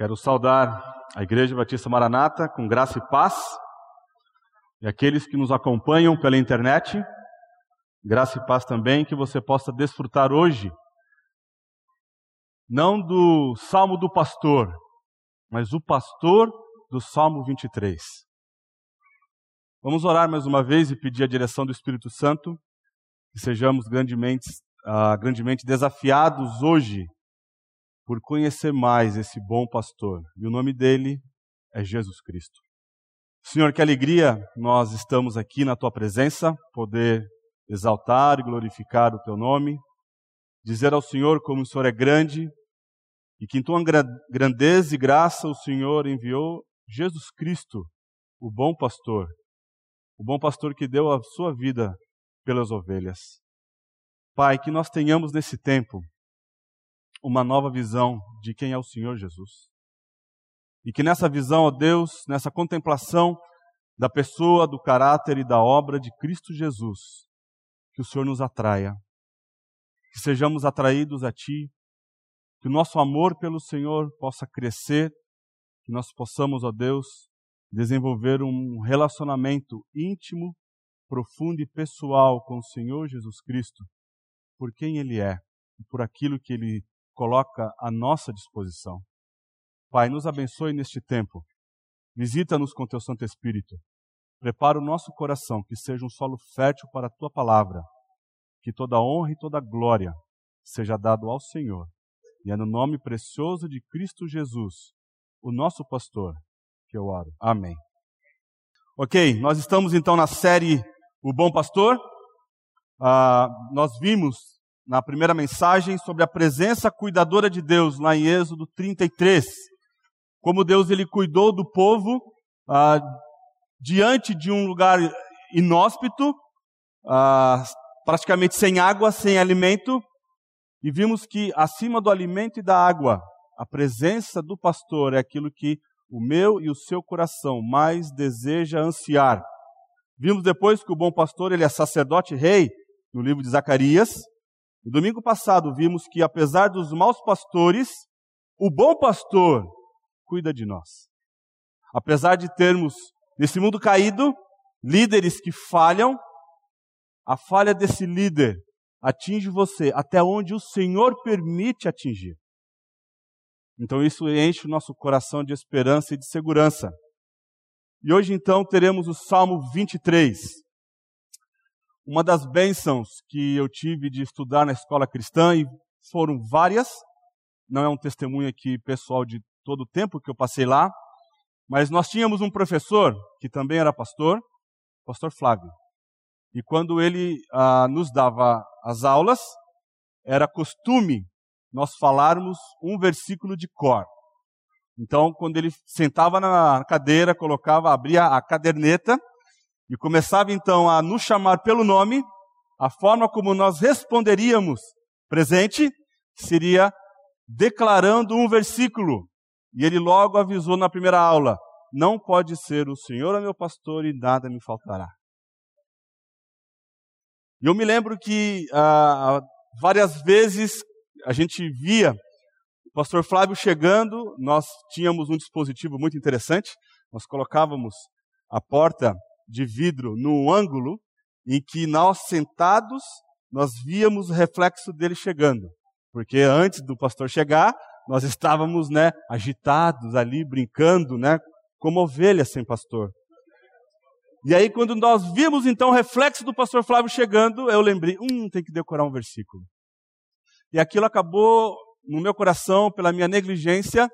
Quero saudar a Igreja Batista Maranata com graça e paz e aqueles que nos acompanham pela internet. Graça e paz também que você possa desfrutar hoje, não do Salmo do Pastor, mas o Pastor do Salmo 23. Vamos orar mais uma vez e pedir a direção do Espírito Santo, que sejamos grandemente, uh, grandemente desafiados hoje por conhecer mais esse bom pastor. E o nome dele é Jesus Cristo. Senhor, que alegria nós estamos aqui na tua presença, poder exaltar e glorificar o teu nome, dizer ao Senhor como o Senhor é grande e que em tua grandeza e graça o Senhor enviou Jesus Cristo, o bom pastor, o bom pastor que deu a sua vida pelas ovelhas. Pai, que nós tenhamos nesse tempo uma nova visão de quem é o Senhor Jesus. E que nessa visão, ó Deus, nessa contemplação da pessoa, do caráter e da obra de Cristo Jesus, que o Senhor nos atraia. Que sejamos atraídos a Ti, que o nosso amor pelo Senhor possa crescer, que nós possamos, ó Deus, desenvolver um relacionamento íntimo, profundo e pessoal com o Senhor Jesus Cristo, por quem Ele é e por aquilo que Ele coloca à nossa disposição. Pai, nos abençoe neste tempo. Visita-nos com teu Santo Espírito. Prepara o nosso coração, que seja um solo fértil para a tua palavra. Que toda honra e toda glória seja dado ao Senhor. E é no nome precioso de Cristo Jesus, o nosso pastor, que eu oro. Amém. Ok, nós estamos então na série O Bom Pastor. Uh, nós vimos na primeira mensagem sobre a presença cuidadora de Deus, lá em Êxodo 33. Como Deus ele cuidou do povo ah, diante de um lugar inóspito, ah, praticamente sem água, sem alimento, e vimos que acima do alimento e da água, a presença do pastor é aquilo que o meu e o seu coração mais deseja ansiar. Vimos depois que o bom pastor ele é sacerdote rei no livro de Zacarias, no domingo passado vimos que, apesar dos maus pastores, o bom pastor cuida de nós. Apesar de termos, nesse mundo caído, líderes que falham, a falha desse líder atinge você até onde o Senhor permite atingir. Então isso enche o nosso coração de esperança e de segurança. E hoje então teremos o Salmo 23. Uma das bênçãos que eu tive de estudar na escola cristã, e foram várias, não é um testemunho aqui pessoal de todo o tempo que eu passei lá, mas nós tínhamos um professor que também era pastor, pastor Flávio. E quando ele ah, nos dava as aulas, era costume nós falarmos um versículo de cor. Então, quando ele sentava na cadeira, colocava, abria a caderneta e começava então a nos chamar pelo nome, a forma como nós responderíamos presente seria declarando um versículo. E ele logo avisou na primeira aula: Não pode ser o Senhor é meu pastor e nada me faltará. E eu me lembro que ah, várias vezes a gente via o pastor Flávio chegando, nós tínhamos um dispositivo muito interessante, nós colocávamos a porta de vidro no ângulo em que nós sentados nós víamos o reflexo dele chegando. Porque antes do pastor chegar, nós estávamos, né, agitados ali, brincando, né, como ovelhas sem pastor. E aí, quando nós vimos então o reflexo do pastor Flávio chegando, eu lembrei, hum, tem que decorar um versículo. E aquilo acabou no meu coração, pela minha negligência,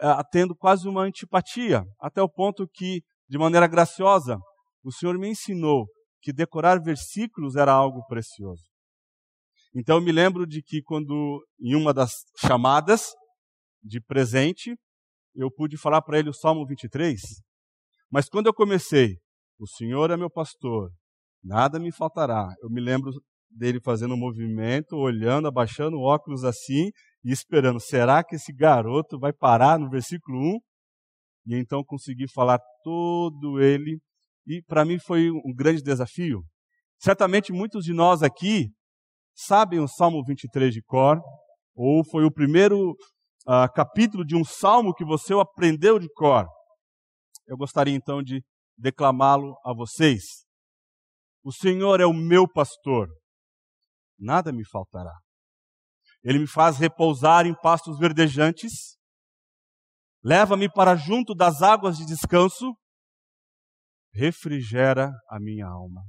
uh, tendo quase uma antipatia, até o ponto que, de maneira graciosa, o Senhor me ensinou que decorar versículos era algo precioso. Então eu me lembro de que quando em uma das chamadas de presente, eu pude falar para ele o Salmo 23, mas quando eu comecei, o Senhor é meu pastor, nada me faltará. Eu me lembro dele fazendo um movimento, olhando, abaixando o óculos assim e esperando, será que esse garoto vai parar no versículo 1? E então consegui falar todo ele e para mim foi um grande desafio. Certamente muitos de nós aqui sabem o Salmo 23 de cor, ou foi o primeiro uh, capítulo de um salmo que você aprendeu de cor. Eu gostaria então de declamá-lo a vocês. O Senhor é o meu pastor, nada me faltará. Ele me faz repousar em pastos verdejantes, leva-me para junto das águas de descanso, refrigera a minha alma.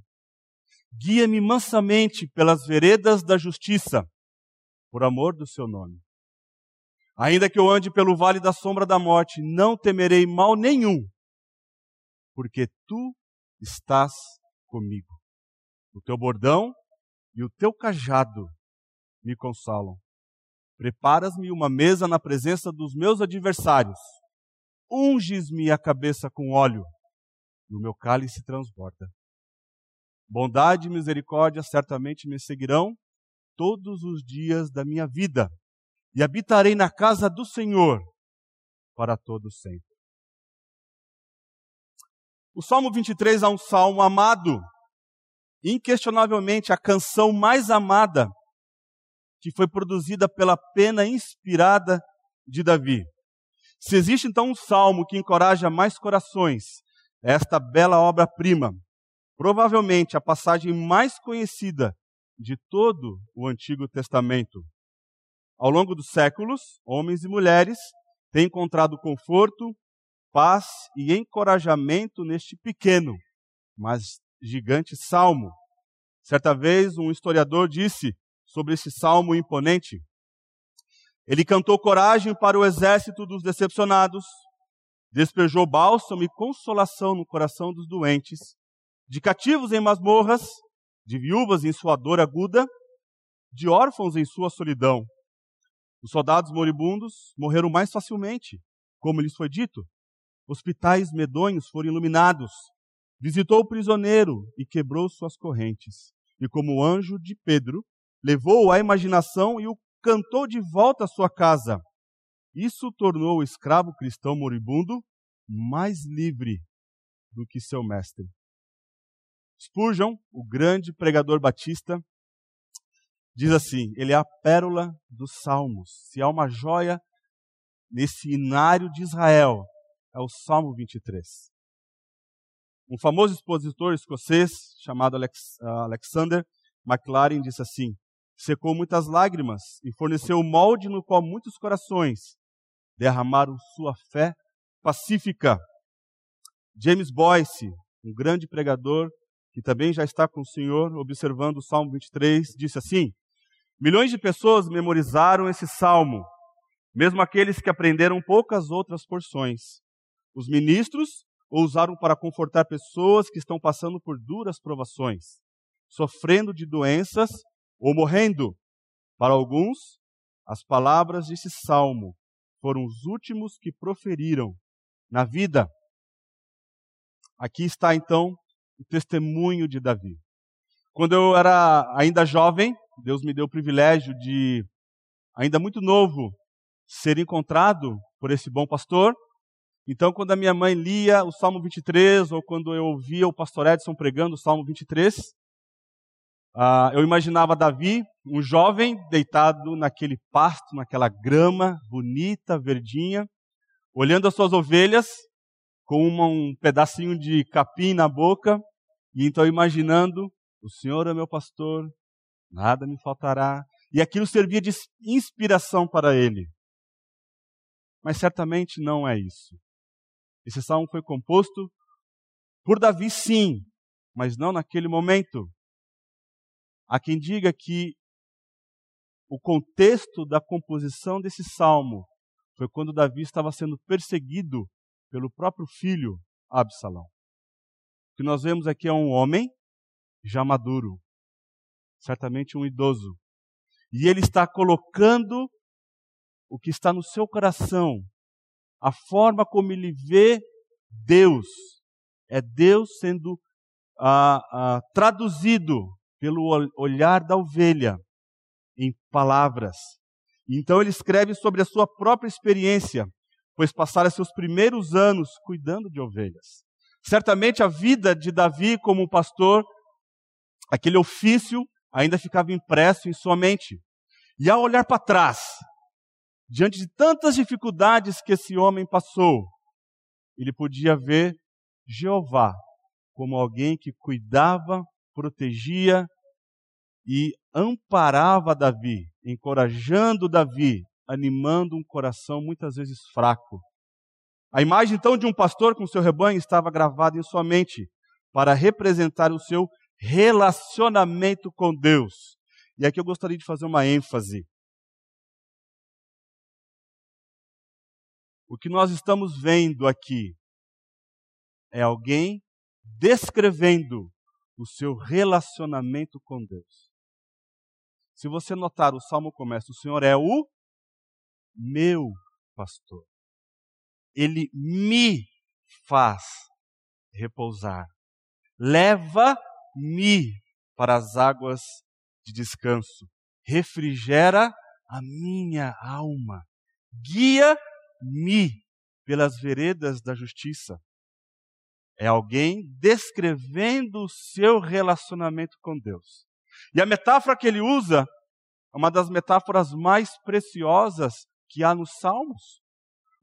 Guia-me mansamente pelas veredas da justiça, por amor do seu nome. Ainda que eu ande pelo vale da sombra da morte, não temerei mal nenhum, porque tu estás comigo. O teu bordão e o teu cajado me consolam. Preparas-me uma mesa na presença dos meus adversários. Unges-me a cabeça com óleo, e o meu cálice transborda. Bondade e misericórdia certamente me seguirão todos os dias da minha vida, e habitarei na casa do Senhor para todo sempre. O Salmo 23 é um salmo amado, inquestionavelmente a canção mais amada que foi produzida pela pena inspirada de Davi. Se existe então um salmo que encoraja mais corações, esta bela obra-prima, provavelmente a passagem mais conhecida de todo o Antigo Testamento. Ao longo dos séculos, homens e mulheres têm encontrado conforto, paz e encorajamento neste pequeno, mas gigante salmo. Certa vez, um historiador disse sobre esse salmo imponente: Ele cantou coragem para o exército dos decepcionados, despejou bálsamo e consolação no coração dos doentes, de cativos em masmorras, de viúvas em sua dor aguda, de órfãos em sua solidão. Os soldados moribundos morreram mais facilmente, como lhes foi dito. Hospitais medonhos foram iluminados. Visitou o prisioneiro e quebrou suas correntes. E como anjo de Pedro, levou a imaginação e o cantou de volta à sua casa. Isso tornou o escravo cristão moribundo mais livre do que seu mestre. Spurgeon, o grande pregador batista, diz assim: ele é a pérola dos salmos. Se há uma joia nesse inário de Israel, é o Salmo 23. Um famoso expositor escocês chamado Alex, uh, Alexander MacLaren disse assim: secou muitas lágrimas e forneceu o molde no qual muitos corações derramaram sua fé pacífica. James Boyce, um grande pregador que também já está com o Senhor observando o Salmo 23, disse assim: Milhões de pessoas memorizaram esse salmo, mesmo aqueles que aprenderam poucas outras porções. Os ministros o usaram para confortar pessoas que estão passando por duras provações, sofrendo de doenças ou morrendo. Para alguns, as palavras desse salmo foram os últimos que proferiram na vida. Aqui está então o testemunho de Davi. Quando eu era ainda jovem, Deus me deu o privilégio de, ainda muito novo, ser encontrado por esse bom pastor. Então, quando a minha mãe lia o Salmo 23, ou quando eu ouvia o pastor Edson pregando o Salmo 23, uh, ah, eu imaginava Davi, um jovem deitado naquele pasto, naquela grama bonita, verdinha, olhando as suas ovelhas com uma, um pedacinho de capim na boca, e então imaginando, o Senhor é meu pastor, nada me faltará. E aquilo servia de inspiração para ele. Mas certamente não é isso. Esse salmo foi composto por Davi, sim, mas não naquele momento. Há quem diga que o contexto da composição desse salmo foi quando Davi estava sendo perseguido pelo próprio filho Absalão que nós vemos aqui é um homem já maduro, certamente um idoso. E ele está colocando o que está no seu coração, a forma como ele vê Deus. É Deus sendo ah, ah, traduzido pelo olhar da ovelha em palavras. Então ele escreve sobre a sua própria experiência, pois passara seus primeiros anos cuidando de ovelhas. Certamente a vida de Davi como pastor, aquele ofício ainda ficava impresso em sua mente. E ao olhar para trás, diante de tantas dificuldades que esse homem passou, ele podia ver Jeová como alguém que cuidava, protegia e amparava Davi, encorajando Davi, animando um coração muitas vezes fraco. A imagem então de um pastor com seu rebanho estava gravada em sua mente para representar o seu relacionamento com Deus. E aqui eu gostaria de fazer uma ênfase. O que nós estamos vendo aqui é alguém descrevendo o seu relacionamento com Deus. Se você notar, o salmo começa: O Senhor é o meu pastor. Ele me faz repousar. Leva-me para as águas de descanso. Refrigera a minha alma. Guia-me pelas veredas da justiça. É alguém descrevendo o seu relacionamento com Deus. E a metáfora que ele usa é uma das metáforas mais preciosas que há nos Salmos.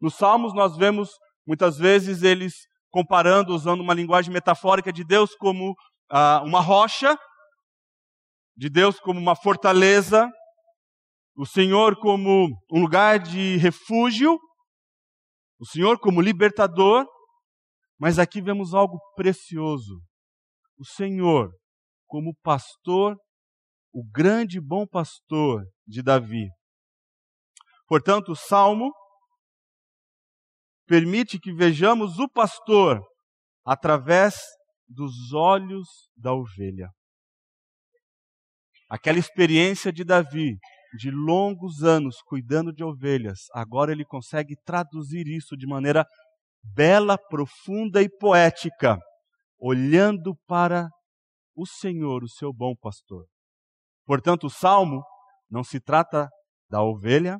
Nos Salmos nós vemos muitas vezes eles comparando, usando uma linguagem metafórica de Deus como ah, uma rocha, de Deus como uma fortaleza, o Senhor como um lugar de refúgio, o Senhor como libertador, mas aqui vemos algo precioso. O Senhor como pastor, o grande bom pastor de Davi. Portanto, o salmo permite que vejamos o pastor através dos olhos da ovelha. Aquela experiência de Davi, de longos anos cuidando de ovelhas, agora ele consegue traduzir isso de maneira bela, profunda e poética, olhando para o Senhor, o seu bom pastor. Portanto, o salmo não se trata da ovelha,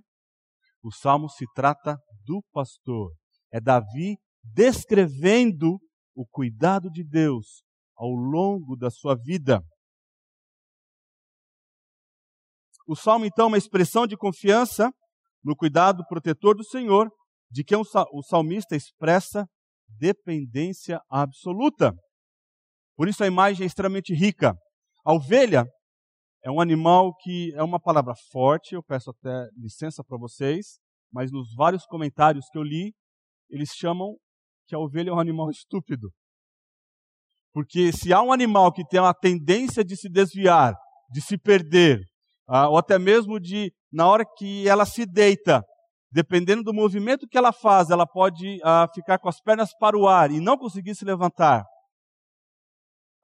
o salmo se trata do pastor. É Davi descrevendo o cuidado de Deus ao longo da sua vida. O salmo, então, é uma expressão de confiança no cuidado protetor do Senhor, de quem o salmista expressa dependência absoluta. Por isso a imagem é extremamente rica. A ovelha é um animal que é uma palavra forte, eu peço até licença para vocês, mas nos vários comentários que eu li, eles chamam que a ovelha é um animal estúpido. Porque se há um animal que tem uma tendência de se desviar, de se perder, ah, ou até mesmo de, na hora que ela se deita, dependendo do movimento que ela faz, ela pode ah, ficar com as pernas para o ar e não conseguir se levantar.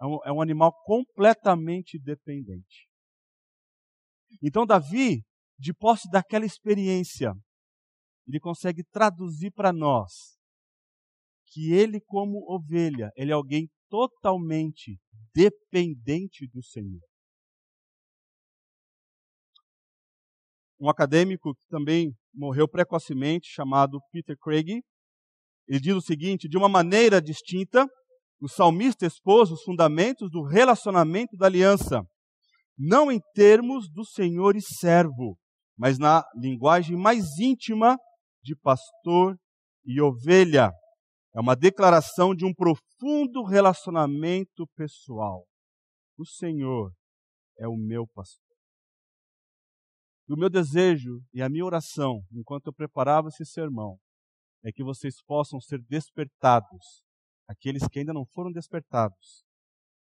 É um, é um animal completamente dependente. Então, Davi, de posse daquela experiência, ele consegue traduzir para nós que ele, como ovelha, ele é alguém totalmente dependente do Senhor. Um acadêmico que também morreu precocemente, chamado Peter Craig, ele diz o seguinte: de uma maneira distinta, o salmista expôs os fundamentos do relacionamento da aliança, não em termos do senhor e servo, mas na linguagem mais íntima de pastor e ovelha. É uma declaração de um profundo relacionamento pessoal. O Senhor é o meu pastor. E o meu desejo e a minha oração, enquanto eu preparava esse sermão, é que vocês possam ser despertados, aqueles que ainda não foram despertados,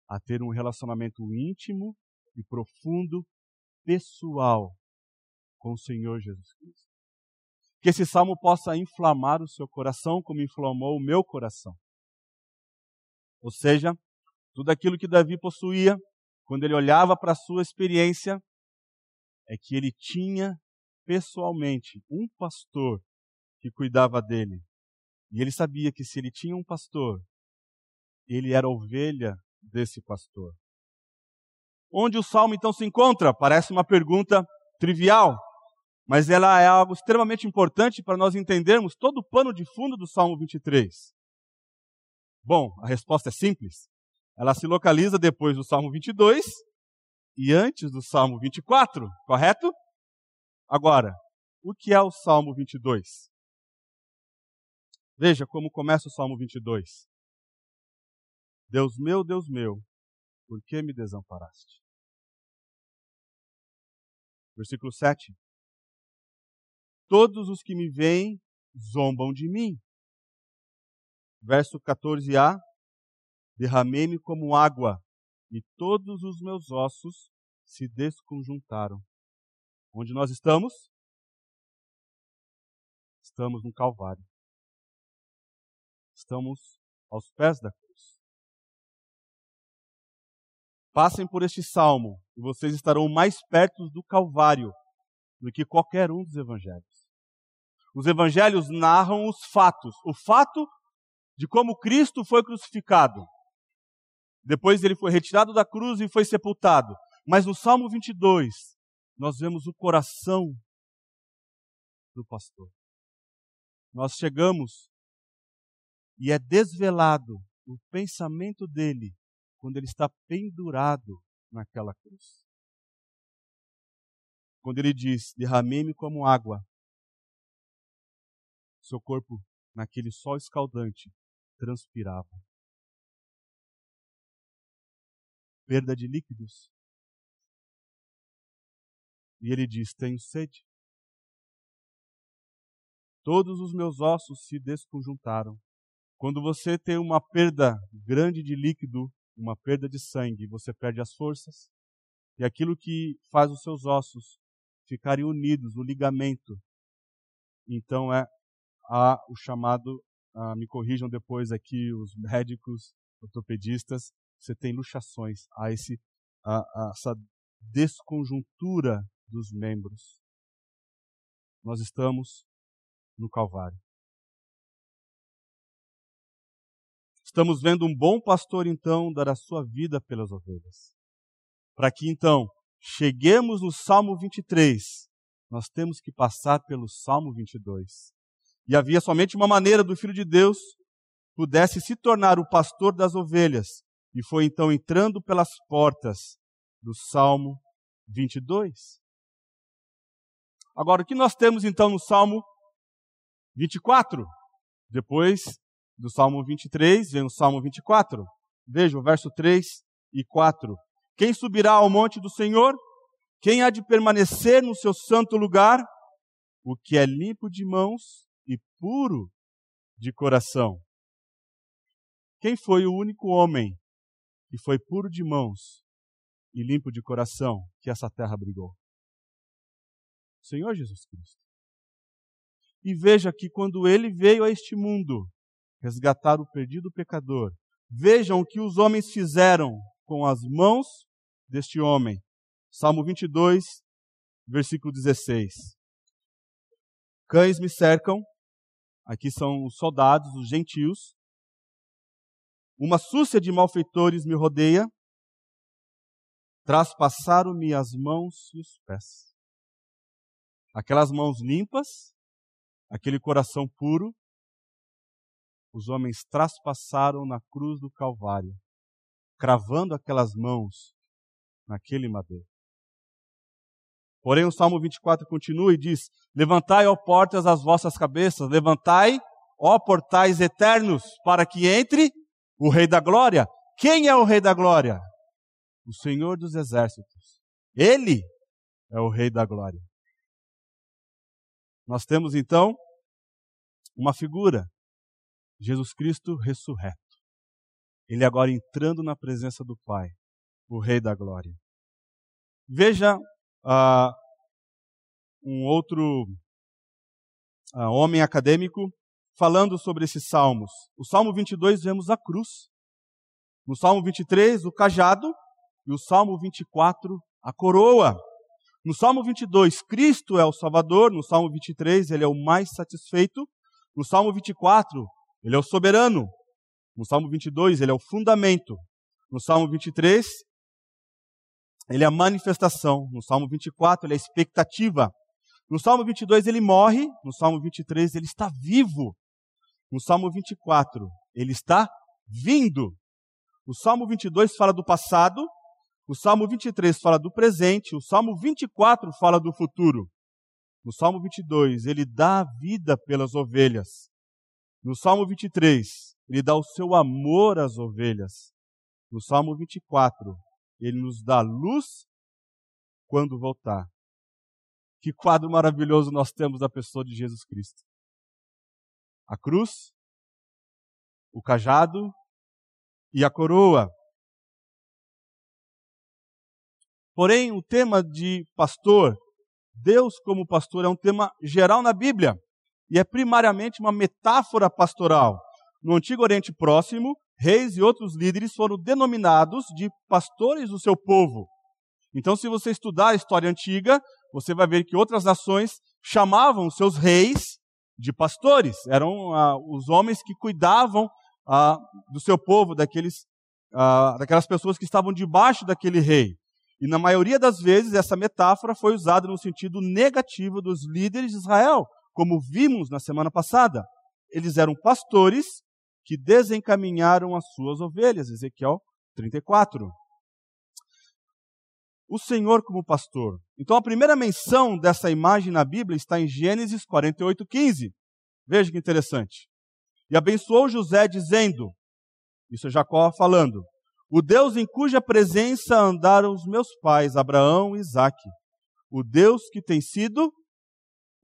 a ter um relacionamento íntimo e profundo, pessoal, com o Senhor Jesus Cristo. Que esse salmo possa inflamar o seu coração como inflamou o meu coração. Ou seja, tudo aquilo que Davi possuía, quando ele olhava para a sua experiência, é que ele tinha pessoalmente um pastor que cuidava dele. E ele sabia que se ele tinha um pastor, ele era ovelha desse pastor. Onde o salmo então se encontra? Parece uma pergunta trivial, mas ela é algo extremamente importante para nós entendermos todo o pano de fundo do Salmo 23. Bom, a resposta é simples. Ela se localiza depois do Salmo 22 e antes do Salmo 24, correto? Agora, o que é o Salmo 22? Veja como começa o Salmo 22. Deus meu, Deus meu, por que me desamparaste? Versículo 7. Todos os que me veem zombam de mim. Verso 14a. Derramei-me como água, e todos os meus ossos se desconjuntaram. Onde nós estamos? Estamos no Calvário. Estamos aos pés da cruz. Passem por este salmo e vocês estarão mais perto do Calvário do que qualquer um dos evangelhos. Os evangelhos narram os fatos, o fato de como Cristo foi crucificado. Depois ele foi retirado da cruz e foi sepultado. Mas no Salmo 22, nós vemos o coração do pastor. Nós chegamos e é desvelado o pensamento dele quando ele está pendurado naquela cruz. Quando ele diz: Derramei-me como água, seu corpo, naquele sol escaldante, transpirava. Perda de líquidos. E ele diz: Tenho sede. Todos os meus ossos se desconjuntaram. Quando você tem uma perda grande de líquido, uma perda de sangue, você perde as forças, e aquilo que faz os seus ossos ficarem unidos, o ligamento, então é o chamado, a, me corrijam depois aqui os médicos, ortopedistas, você tem luxações, há esse, a, a, essa desconjuntura dos membros. Nós estamos no Calvário. Estamos vendo um bom pastor, então, dar a sua vida pelas ovelhas. Para que, então, cheguemos no Salmo 23, nós temos que passar pelo Salmo 22. E havia somente uma maneira do Filho de Deus pudesse se tornar o pastor das ovelhas. E foi então entrando pelas portas do Salmo 22. Agora, o que nós temos então no Salmo 24? Depois do Salmo 23, vem o Salmo 24. Veja o verso 3 e 4. Quem subirá ao monte do Senhor? Quem há de permanecer no seu santo lugar? O que é limpo de mãos e puro de coração. Quem foi o único homem que foi puro de mãos e limpo de coração que essa terra brigou? O Senhor Jesus Cristo. E veja que quando ele veio a este mundo, resgatar o perdido pecador. Vejam o que os homens fizeram com as mãos deste homem. Salmo 22, versículo 16. Cães me cercam, aqui são os soldados, os gentios. Uma súcia de malfeitores me rodeia, traspassaram-me as mãos e os pés. Aquelas mãos limpas, aquele coração puro, os homens traspassaram na cruz do Calvário, cravando aquelas mãos naquele madeiro. Porém, o Salmo 24 continua e diz: Levantai, ó portas, as vossas cabeças, levantai, ó portais eternos, para que entre o Rei da Glória. Quem é o Rei da Glória? O Senhor dos Exércitos. Ele é o Rei da Glória. Nós temos então uma figura Jesus Cristo ressurreto. Ele agora entrando na presença do Pai, o Rei da Glória. Veja uh, um outro uh, homem acadêmico falando sobre esses salmos. O Salmo 22 vemos a cruz. No Salmo 23, o cajado. E o Salmo 24, a coroa. No Salmo 22, Cristo é o Salvador. No Salmo 23, ele é o mais satisfeito. No Salmo 24, ele é o soberano. No Salmo 22, ele é o fundamento. No Salmo 23, ele é a manifestação. No Salmo 24, ele é a expectativa. No Salmo 22, ele morre. No Salmo 23, ele está vivo. No Salmo 24, ele está vindo. O Salmo 22 fala do passado. O Salmo 23 fala do presente. O Salmo 24 fala do futuro. No Salmo 22, ele dá a vida pelas ovelhas. No Salmo 23, ele dá o seu amor às ovelhas. No Salmo 24, ele nos dá luz quando voltar. Que quadro maravilhoso nós temos da pessoa de Jesus Cristo. A cruz, o cajado e a coroa. Porém, o tema de pastor, Deus como pastor, é um tema geral na Bíblia e é primariamente uma metáfora pastoral. No Antigo Oriente Próximo, reis e outros líderes foram denominados de pastores do seu povo. Então, se você estudar a história antiga, você vai ver que outras nações chamavam seus reis de pastores. Eram ah, os homens que cuidavam ah, do seu povo, daqueles, ah, daquelas pessoas que estavam debaixo daquele rei. E na maioria das vezes essa metáfora foi usada no sentido negativo dos líderes de Israel, como vimos na semana passada. Eles eram pastores que desencaminharam as suas ovelhas. Ezequiel 34. O Senhor como pastor. Então a primeira menção dessa imagem na Bíblia está em Gênesis 48, 15. Veja que interessante. E abençoou José, dizendo: Isso é Jacó falando. O Deus em cuja presença andaram os meus pais, Abraão e Isaque. O Deus que tem sido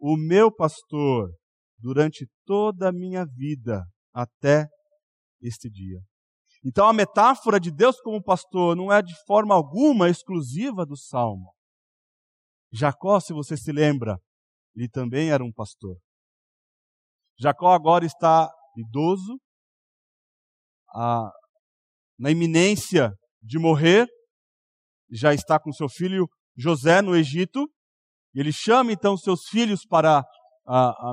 o meu pastor durante toda a minha vida até este dia. Então a metáfora de Deus como pastor não é de forma alguma exclusiva do salmo. Jacó, se você se lembra, ele também era um pastor. Jacó agora está idoso, na iminência de morrer, já está com seu filho José no Egito, ele chama então seus filhos para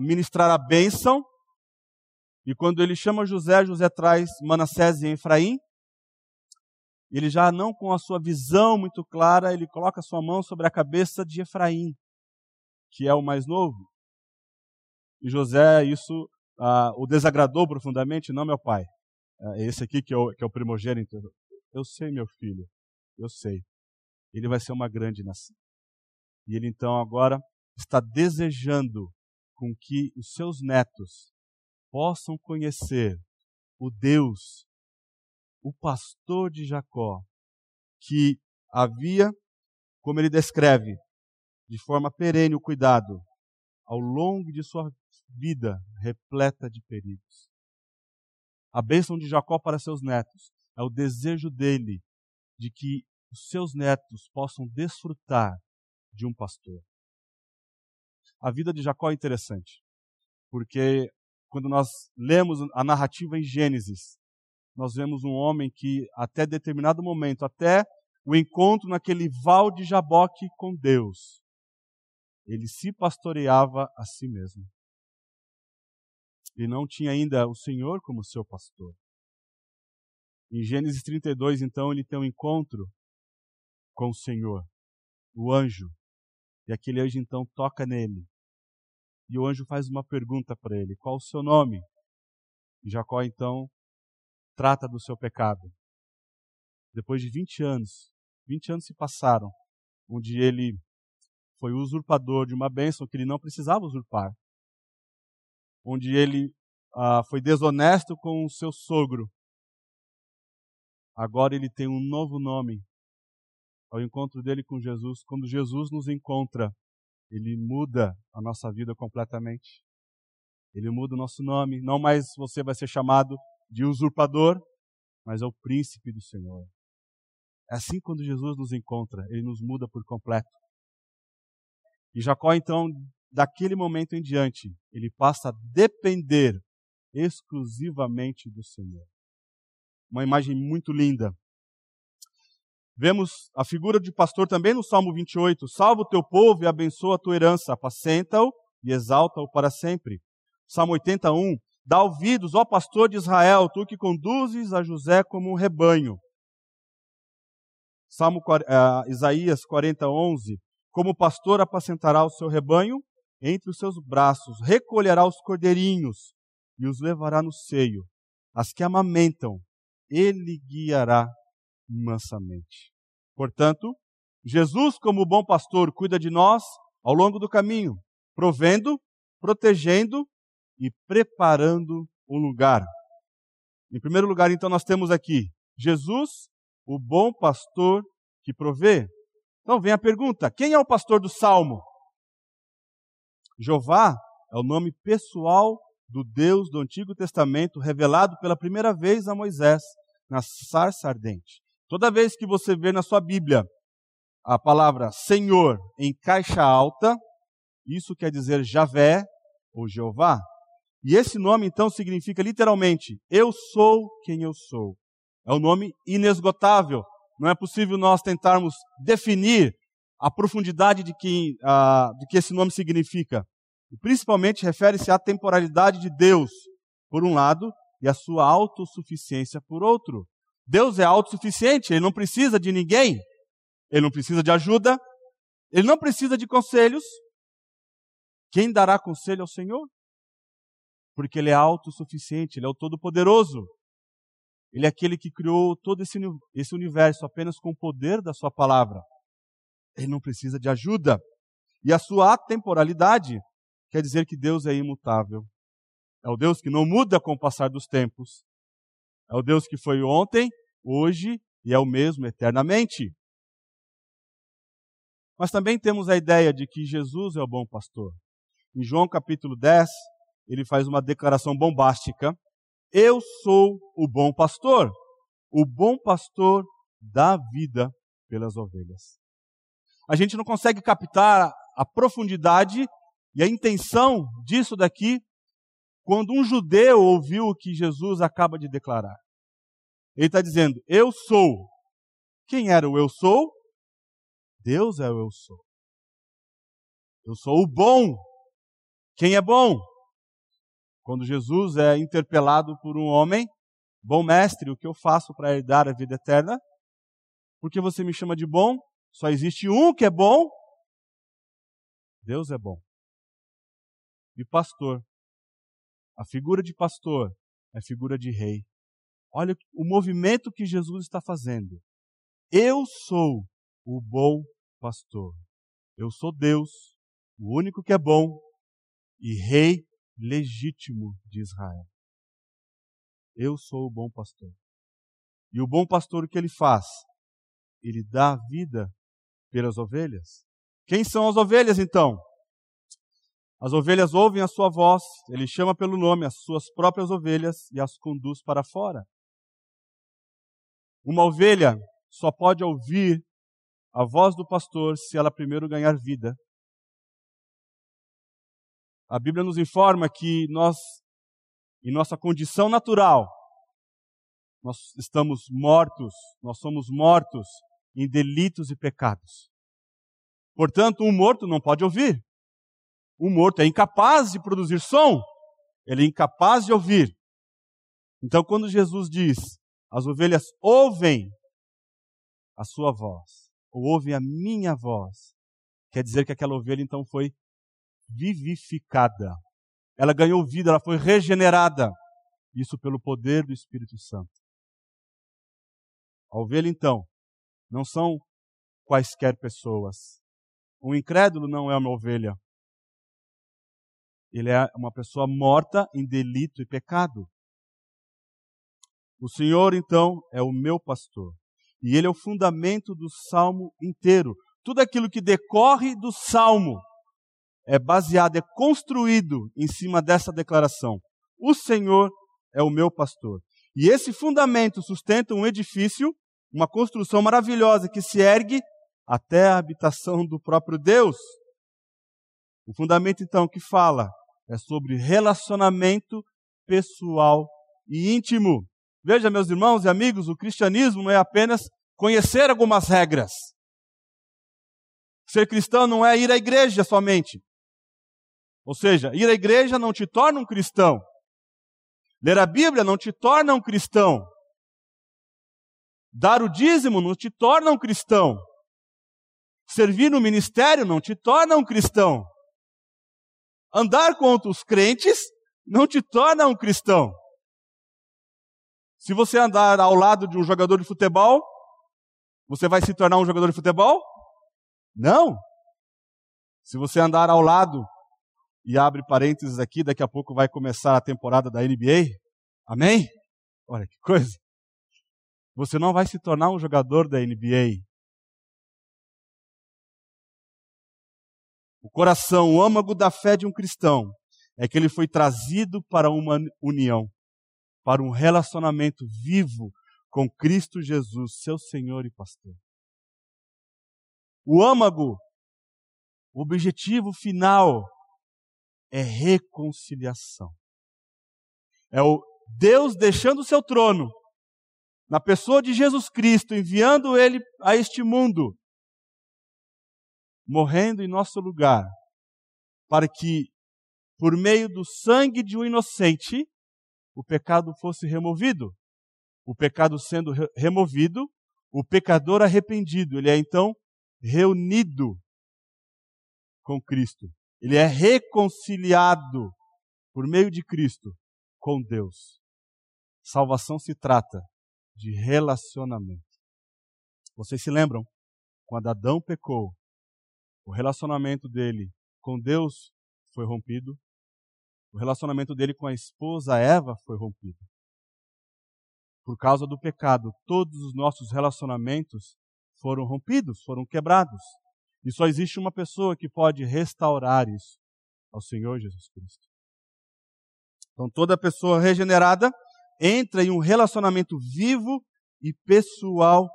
ministrar a bênção. E quando ele chama José, José traz Manassés e Efraim. Ele já não com a sua visão muito clara, ele coloca sua mão sobre a cabeça de Efraim, que é o mais novo. E José, isso ah, o desagradou profundamente, não meu pai. É esse aqui que é, o, que é o primogênito. Eu sei, meu filho, eu sei. Ele vai ser uma grande nação. E ele então agora está desejando com que os seus netos possam conhecer o Deus, o pastor de Jacó, que havia, como ele descreve, de forma perene o cuidado ao longo de sua vida repleta de perigos. A bênção de Jacó para seus netos é o desejo dele de que os seus netos possam desfrutar de um pastor. A vida de Jacó é interessante, porque quando nós lemos a narrativa em Gênesis, nós vemos um homem que, até determinado momento, até o encontro naquele val de Jaboque com Deus, ele se pastoreava a si mesmo. E não tinha ainda o Senhor como seu pastor. Em Gênesis 32, então, ele tem um encontro com o Senhor, o anjo. E aquele anjo então toca nele. E o anjo faz uma pergunta para ele: Qual o seu nome? E Jacó então trata do seu pecado. Depois de 20 anos, 20 anos se passaram, onde ele foi usurpador de uma bênção que ele não precisava usurpar. Onde ele ah, foi desonesto com o seu sogro. Agora ele tem um novo nome ao encontro dele com Jesus, quando Jesus nos encontra, ele muda a nossa vida completamente. Ele muda o nosso nome. Não mais você vai ser chamado de usurpador, mas é o príncipe do Senhor. É assim quando Jesus nos encontra, ele nos muda por completo. E Jacó, então, daquele momento em diante, ele passa a depender exclusivamente do Senhor. Uma imagem muito linda. Vemos a figura de pastor também no Salmo 28. Salva o teu povo e abençoa a tua herança, apacenta-o e exalta-o para sempre. Salmo 81. Dá ouvidos, ó pastor de Israel, tu que conduzes a José como um rebanho. Salmo uh, Isaías 40, 11. Como pastor apacentará o seu rebanho, entre os seus braços recolherá os cordeirinhos e os levará no seio. As que amamentam, ele guiará mansamente. Portanto, Jesus, como bom pastor, cuida de nós ao longo do caminho. provendo, protegendo e preparando um lugar. Em primeiro lugar, então, nós temos aqui Jesus, o bom pastor que provê. Então vem a pergunta: quem é o pastor do salmo? Jeová é o nome pessoal do Deus do Antigo Testamento revelado pela primeira vez a Moisés na sarça ardente. Toda vez que você vê na sua Bíblia a palavra Senhor em caixa alta, isso quer dizer Javé ou Jeová. E esse nome então significa literalmente eu sou quem eu sou. É um nome inesgotável. Não é possível nós tentarmos definir a profundidade de que, uh, de que esse nome significa. E principalmente refere-se à temporalidade de Deus, por um lado, e à sua autossuficiência, por outro. Deus é autossuficiente, ele não precisa de ninguém, ele não precisa de ajuda, ele não precisa de conselhos. Quem dará conselho ao Senhor? Porque ele é autossuficiente, ele é o Todo-Poderoso. Ele é aquele que criou todo esse, esse universo apenas com o poder da sua palavra. Ele não precisa de ajuda. E a sua atemporalidade quer dizer que Deus é imutável. É o Deus que não muda com o passar dos tempos. É o Deus que foi ontem, hoje e é o mesmo eternamente. Mas também temos a ideia de que Jesus é o bom pastor. Em João capítulo 10, ele faz uma declaração bombástica. Eu sou o bom pastor. O bom pastor dá vida pelas ovelhas. A gente não consegue captar a profundidade e a intenção disso daqui quando um judeu ouviu o que Jesus acaba de declarar. Ele está dizendo: Eu sou. Quem era o eu sou? Deus é o eu sou. Eu sou o bom. Quem é bom? Quando Jesus é interpelado por um homem, bom mestre, o que eu faço para herdar a vida eterna? Porque você me chama de bom? Só existe um que é bom. Deus é bom de pastor. A figura de pastor é figura de rei. Olha o movimento que Jesus está fazendo. Eu sou o bom pastor. Eu sou Deus, o único que é bom e rei legítimo de Israel. Eu sou o bom pastor. E o bom pastor o que ele faz? Ele dá vida pelas ovelhas. Quem são as ovelhas então? As ovelhas ouvem a sua voz, ele chama pelo nome as suas próprias ovelhas e as conduz para fora. Uma ovelha só pode ouvir a voz do pastor se ela primeiro ganhar vida. A Bíblia nos informa que nós, em nossa condição natural, nós estamos mortos, nós somos mortos em delitos e pecados. Portanto, um morto não pode ouvir. O morto é incapaz de produzir som, ele é incapaz de ouvir. Então, quando Jesus diz, as ovelhas ouvem a sua voz, ou ouvem a minha voz, quer dizer que aquela ovelha então foi vivificada. Ela ganhou vida, ela foi regenerada. Isso pelo poder do Espírito Santo. A ovelha, então, não são quaisquer pessoas. Um incrédulo não é uma ovelha. Ele é uma pessoa morta em delito e pecado. O Senhor, então, é o meu pastor. E ele é o fundamento do salmo inteiro. Tudo aquilo que decorre do salmo é baseado, é construído em cima dessa declaração. O Senhor é o meu pastor. E esse fundamento sustenta um edifício, uma construção maravilhosa que se ergue até a habitação do próprio Deus. O fundamento, então, que fala é sobre relacionamento pessoal e íntimo. Veja, meus irmãos e amigos, o cristianismo não é apenas conhecer algumas regras. Ser cristão não é ir à igreja somente. Ou seja, ir à igreja não te torna um cristão. Ler a Bíblia não te torna um cristão. Dar o dízimo não te torna um cristão. Servir no ministério não te torna um cristão. Andar contra os crentes não te torna um cristão. Se você andar ao lado de um jogador de futebol, você vai se tornar um jogador de futebol? Não. Se você andar ao lado e abre parênteses aqui, daqui a pouco vai começar a temporada da NBA. Amém? Olha que coisa. Você não vai se tornar um jogador da NBA. O coração, o âmago da fé de um cristão é que ele foi trazido para uma união, para um relacionamento vivo com Cristo Jesus, seu Senhor e pastor. O âmago, o objetivo final é reconciliação. É o Deus deixando o seu trono na pessoa de Jesus Cristo, enviando ele a este mundo, morrendo em nosso lugar, para que, por meio do sangue de um inocente, o pecado fosse removido. O pecado sendo re removido, o pecador arrependido, ele é então reunido com Cristo. Ele é reconciliado por meio de Cristo com Deus. Salvação se trata de relacionamento. Vocês se lembram? Quando Adão pecou, o relacionamento dele com Deus foi rompido, o relacionamento dele com a esposa Eva foi rompido. Por causa do pecado, todos os nossos relacionamentos foram rompidos, foram quebrados. E só existe uma pessoa que pode restaurar isso, ao Senhor Jesus Cristo. Então toda pessoa regenerada entra em um relacionamento vivo e pessoal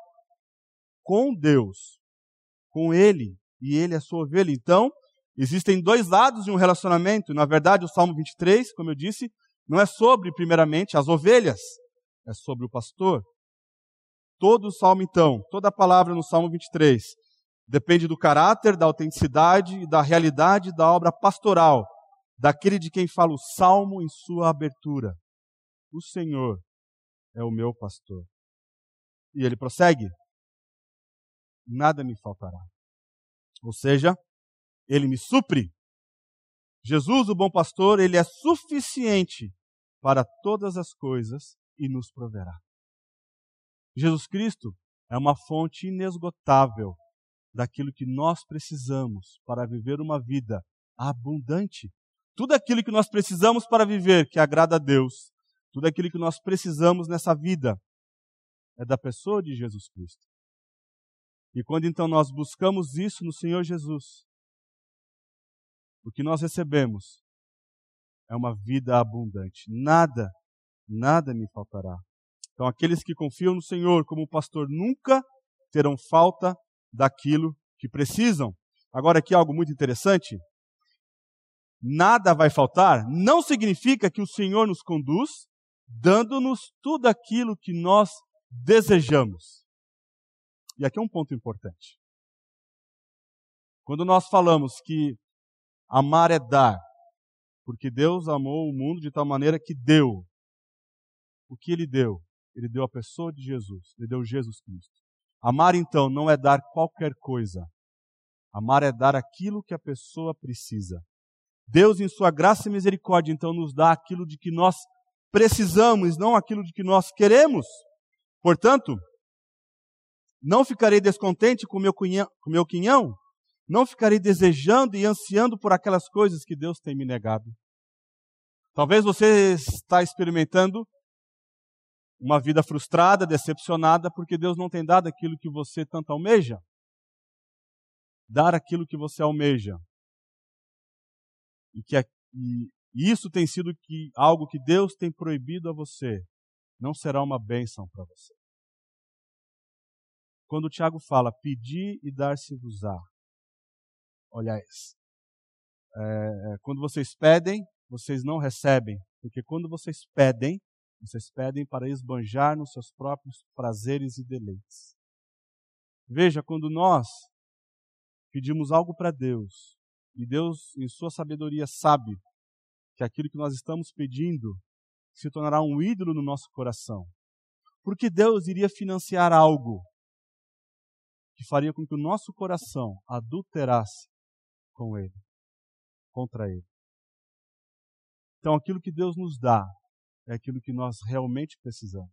com Deus, com Ele, e Ele é sua ovelha. Então, existem dois lados de um relacionamento. Na verdade, o Salmo 23, como eu disse, não é sobre, primeiramente, as ovelhas, é sobre o pastor. Todo o salmo, então, toda a palavra no Salmo 23, Depende do caráter, da autenticidade e da realidade da obra pastoral, daquele de quem fala o salmo em sua abertura. O Senhor é o meu pastor. E ele prossegue: Nada me faltará. Ou seja, ele me supre. Jesus, o bom pastor, ele é suficiente para todas as coisas e nos proverá. Jesus Cristo é uma fonte inesgotável daquilo que nós precisamos para viver uma vida abundante. Tudo aquilo que nós precisamos para viver que agrada a Deus, tudo aquilo que nós precisamos nessa vida é da pessoa de Jesus Cristo. E quando então nós buscamos isso no Senhor Jesus, o que nós recebemos é uma vida abundante. Nada, nada me faltará. Então, aqueles que confiam no Senhor como pastor nunca terão falta daquilo que precisam. Agora, aqui algo muito interessante. Nada vai faltar não significa que o Senhor nos conduz dando-nos tudo aquilo que nós desejamos. E aqui é um ponto importante. Quando nós falamos que amar é dar, porque Deus amou o mundo de tal maneira que deu. O que ele deu? Ele deu a pessoa de Jesus, ele deu Jesus Cristo. Amar, então, não é dar qualquer coisa. Amar é dar aquilo que a pessoa precisa. Deus, em Sua graça e misericórdia, então, nos dá aquilo de que nós precisamos, não aquilo de que nós queremos. Portanto, não ficarei descontente com meu cunhão, com meu quinhão, não ficarei desejando e ansiando por aquelas coisas que Deus tem me negado. Talvez você está experimentando uma vida frustrada, decepcionada, porque Deus não tem dado aquilo que você tanto almeja. Dar aquilo que você almeja. E, que, e, isso tem sido que, algo que Deus tem proibido a você. Não será uma bênção para você. Quando o Tiago fala, pedir e dar-se-vos-á. Olha isso. É, quando vocês pedem, vocês não recebem. Porque quando vocês pedem, vocês pedem para esbanjar nos seus próprios prazeres e deleites. Veja, quando nós pedimos algo para Deus, e Deus, em sua sabedoria, sabe que aquilo que nós estamos pedindo se tornará um ídolo no nosso coração. Porque Deus iria financiar algo que faria com que o nosso coração adulterasse com Ele, contra Ele. Então, aquilo que Deus nos dá é aquilo que nós realmente precisamos.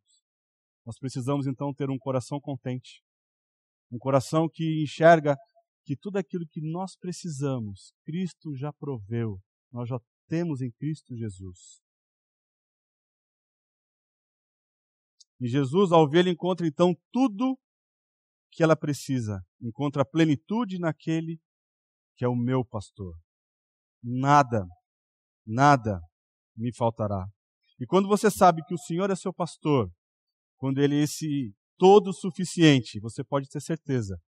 Nós precisamos então ter um coração contente, um coração que enxerga que tudo aquilo que nós precisamos, Cristo já proveu nós já temos em Cristo Jesus. Em Jesus, a ovelha encontra então tudo que ela precisa, encontra plenitude naquele que é o meu pastor. Nada, nada me faltará. E quando você sabe que o Senhor é seu pastor, quando ele é esse todo suficiente, você pode ter certeza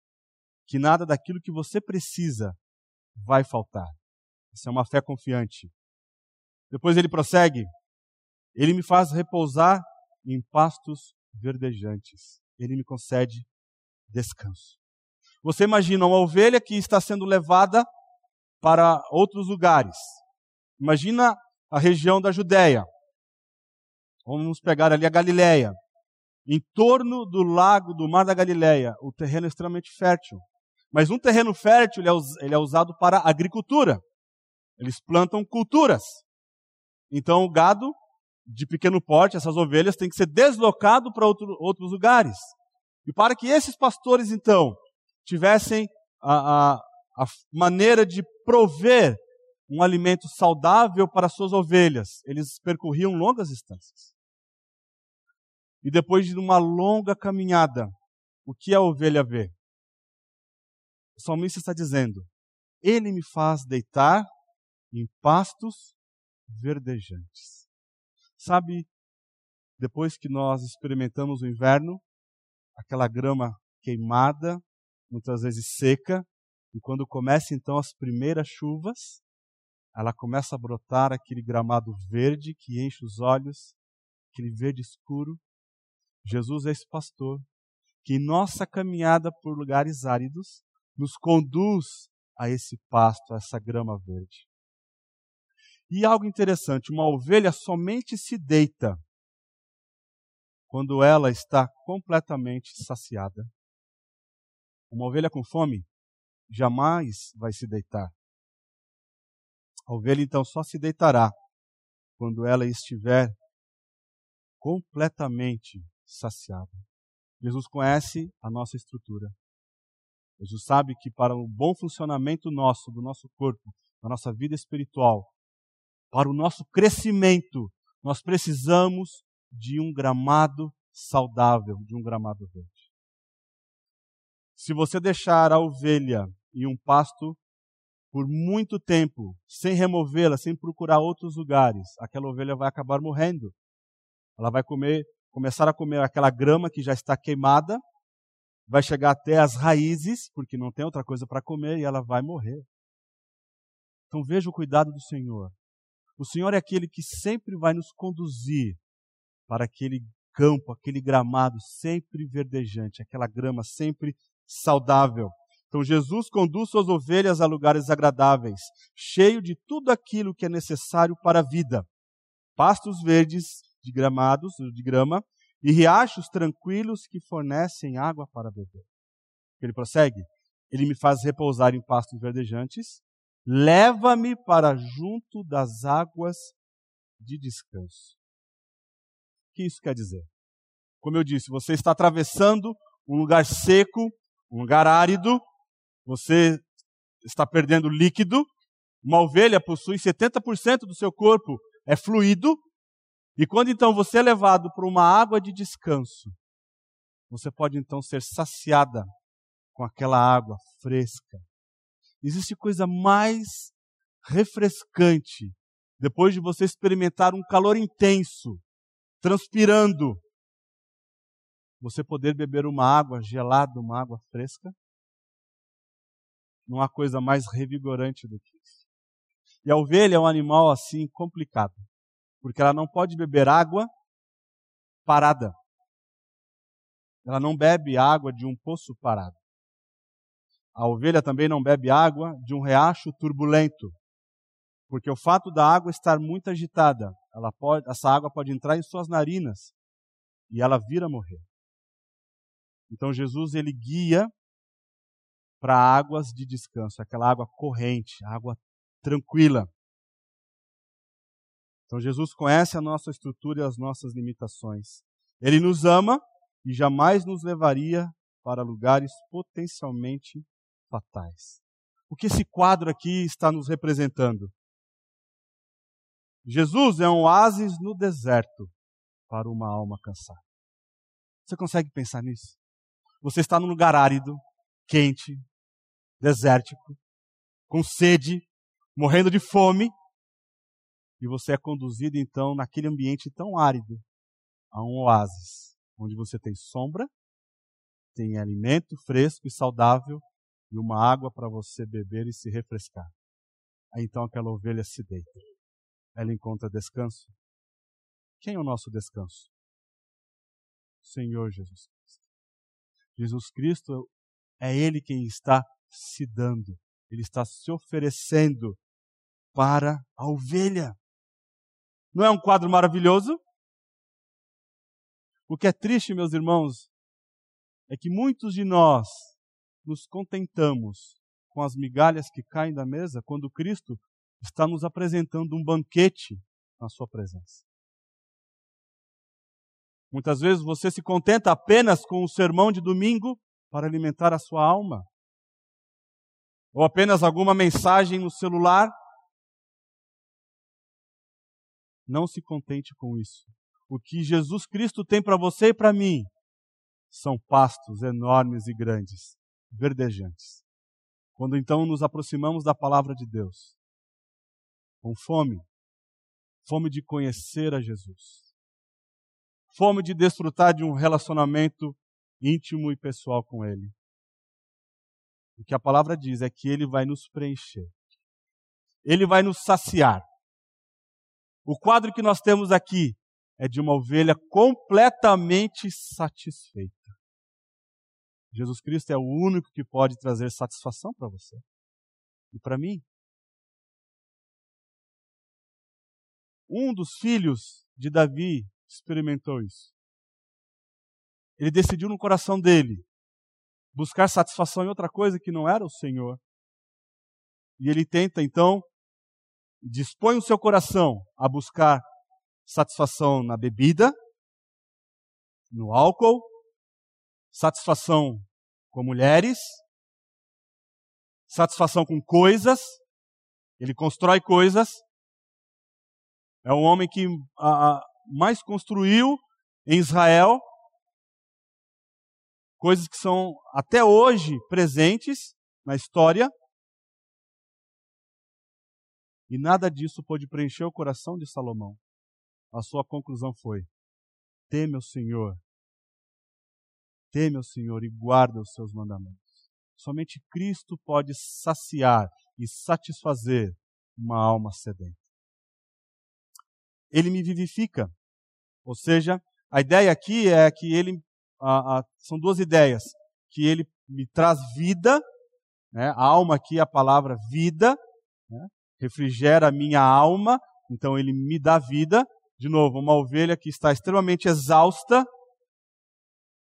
que nada daquilo que você precisa vai faltar. Isso é uma fé confiante. Depois ele prossegue: Ele me faz repousar em pastos verdejantes. Ele me concede descanso. Você imagina uma ovelha que está sendo levada para outros lugares. Imagina a região da Judéia. Vamos pegar ali a Galileia. Em torno do lago do Mar da Galileia, o terreno é extremamente fértil. Mas um terreno fértil é ele é usado para agricultura. Eles plantam culturas. Então o gado de pequeno porte, essas ovelhas, tem que ser deslocado para outro, outros lugares. E para que esses pastores, então, tivessem a, a, a maneira de prover um alimento saudável para suas ovelhas, eles percorriam longas distâncias. E depois de uma longa caminhada, o que a ovelha vê? O salmista está dizendo: Ele me faz deitar em pastos verdejantes. Sabe, depois que nós experimentamos o inverno, aquela grama queimada, muitas vezes seca, e quando começa então as primeiras chuvas, ela começa a brotar aquele gramado verde que enche os olhos, aquele verde escuro. Jesus é esse pastor que em nossa caminhada por lugares áridos nos conduz a esse pasto, a essa grama verde. E algo interessante, uma ovelha somente se deita quando ela está completamente saciada. Uma ovelha com fome jamais vai se deitar. A ovelha então só se deitará quando ela estiver completamente saciada. Jesus conhece a nossa estrutura. Jesus sabe que para o bom funcionamento nosso, do nosso corpo, da nossa vida espiritual, para o nosso crescimento, nós precisamos de um gramado saudável, de um gramado verde. Se você deixar a ovelha em um pasto por muito tempo, sem removê-la, sem procurar outros lugares, aquela ovelha vai acabar morrendo. Ela vai comer, começar a comer aquela grama que já está queimada, vai chegar até as raízes, porque não tem outra coisa para comer, e ela vai morrer. Então veja o cuidado do Senhor. O Senhor é aquele que sempre vai nos conduzir para aquele campo, aquele gramado sempre verdejante, aquela grama sempre saudável. Então Jesus conduz suas ovelhas a lugares agradáveis, cheio de tudo aquilo que é necessário para a vida. Pastos verdes de gramados, de grama, e riachos tranquilos que fornecem água para beber. Ele prossegue: Ele me faz repousar em pastos verdejantes, leva-me para junto das águas de descanso. Que isso quer dizer? Como eu disse, você está atravessando um lugar seco, um lugar árido, você está perdendo líquido. Uma ovelha possui 70% do seu corpo é fluido, e quando então você é levado para uma água de descanso, você pode então ser saciada com aquela água fresca, Existe coisa mais refrescante depois de você experimentar um calor intenso, transpirando, você poder beber uma água gelada, uma água fresca? Não há coisa mais revigorante do que isso. E a ovelha é um animal assim complicado, porque ela não pode beber água parada. Ela não bebe água de um poço parado. A ovelha também não bebe água de um riacho turbulento, porque o fato da água estar muito agitada, ela pode, essa água pode entrar em suas narinas e ela vira morrer. Então Jesus ele guia para águas de descanso, aquela água corrente, água tranquila. Então Jesus conhece a nossa estrutura e as nossas limitações. Ele nos ama e jamais nos levaria para lugares potencialmente fatais. O que esse quadro aqui está nos representando? Jesus é um oásis no deserto para uma alma cansada. Você consegue pensar nisso? Você está num lugar árido, quente, desértico, com sede, morrendo de fome, e você é conduzido então naquele ambiente tão árido a um oásis, onde você tem sombra, tem alimento fresco e saudável e uma água para você beber e se refrescar. Aí então aquela ovelha se deita. Ela encontra descanso. Quem é o nosso descanso? Senhor Jesus Cristo. Jesus Cristo é Ele quem está se dando, Ele está se oferecendo para a ovelha. Não é um quadro maravilhoso? O que é triste, meus irmãos, é que muitos de nós nos contentamos com as migalhas que caem da mesa quando Cristo está nos apresentando um banquete na Sua presença. Muitas vezes você se contenta apenas com o sermão de domingo para alimentar a sua alma, ou apenas alguma mensagem no celular. Não se contente com isso. O que Jesus Cristo tem para você e para mim são pastos enormes e grandes, verdejantes. Quando então nos aproximamos da palavra de Deus, com fome, fome de conhecer a Jesus, fome de desfrutar de um relacionamento íntimo e pessoal com Ele. O que a palavra diz é que Ele vai nos preencher, Ele vai nos saciar. O quadro que nós temos aqui é de uma ovelha completamente satisfeita. Jesus Cristo é o único que pode trazer satisfação para você e para mim. Um dos filhos de Davi experimentou isso. Ele decidiu no coração dele buscar satisfação em outra coisa que não era o Senhor. E ele tenta então, dispõe o seu coração a buscar satisfação na bebida, no álcool, satisfação com mulheres, satisfação com coisas, ele constrói coisas. É um homem que a, a, mais construiu em Israel coisas que são até hoje presentes na história. E nada disso pôde preencher o coração de Salomão. A sua conclusão foi: teme o Senhor Teme ao Senhor e guarda os seus mandamentos. Somente Cristo pode saciar e satisfazer uma alma sedenta. Ele me vivifica. Ou seja, a ideia aqui é que ele. A, a, são duas ideias. Que ele me traz vida, né? a alma aqui é a palavra vida, né? refrigera a minha alma, então ele me dá vida. De novo, uma ovelha que está extremamente exausta,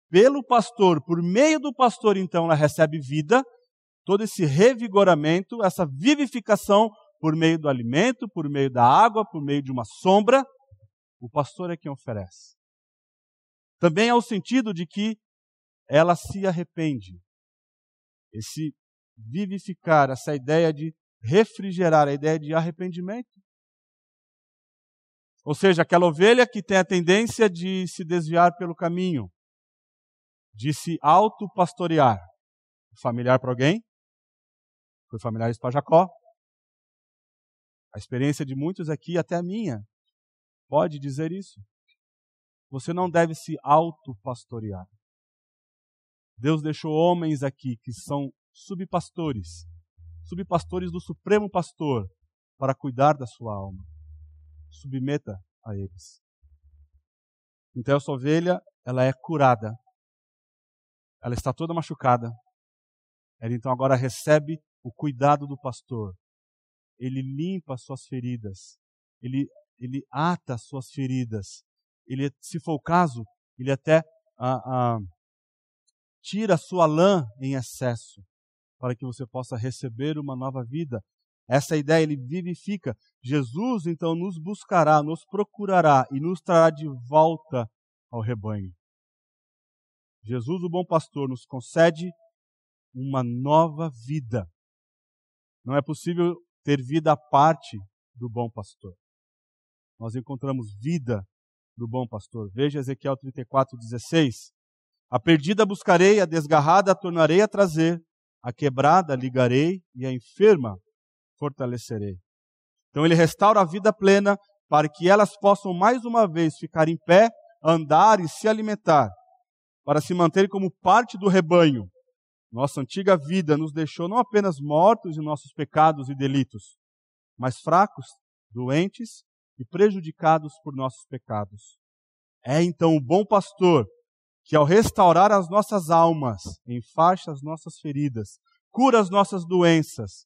pelo pastor, por meio do pastor, então, ela recebe vida, todo esse revigoramento, essa vivificação por meio do alimento, por meio da água, por meio de uma sombra, o pastor é quem oferece. Também há o sentido de que ela se arrepende. Esse vivificar, essa ideia de refrigerar, a ideia de arrependimento. Ou seja, aquela ovelha que tem a tendência de se desviar pelo caminho, de se autopastorear. Familiar para alguém? Foi familiar para Jacó. A experiência de muitos aqui, até a minha, pode dizer isso. Você não deve se autopastorear. Deus deixou homens aqui que são subpastores, subpastores do Supremo Pastor, para cuidar da sua alma. Submeta a eles. Então essa ovelha, ela é curada ela está toda machucada. Ela então agora recebe o cuidado do pastor. Ele limpa as suas feridas. Ele, ele ata as suas feridas. Ele, se for o caso, ele até ah, ah, tira sua lã em excesso para que você possa receber uma nova vida. Essa ideia ele vivifica. Jesus então nos buscará, nos procurará e nos trará de volta ao rebanho. Jesus, o bom pastor, nos concede uma nova vida. Não é possível ter vida à parte do bom pastor. nós encontramos vida do bom pastor. Veja Ezequiel 34, 16. A perdida buscarei, a desgarrada a tornarei a trazer, a quebrada ligarei e a enferma fortalecerei. Então ele restaura a vida plena para que elas possam mais uma vez ficar em pé, andar e se alimentar, para se manter como parte do rebanho. Nossa antiga vida nos deixou não apenas mortos em nossos pecados e delitos, mas fracos, doentes e prejudicados por nossos pecados. É então o bom pastor que, ao restaurar as nossas almas, enfaixa as nossas feridas, cura as nossas doenças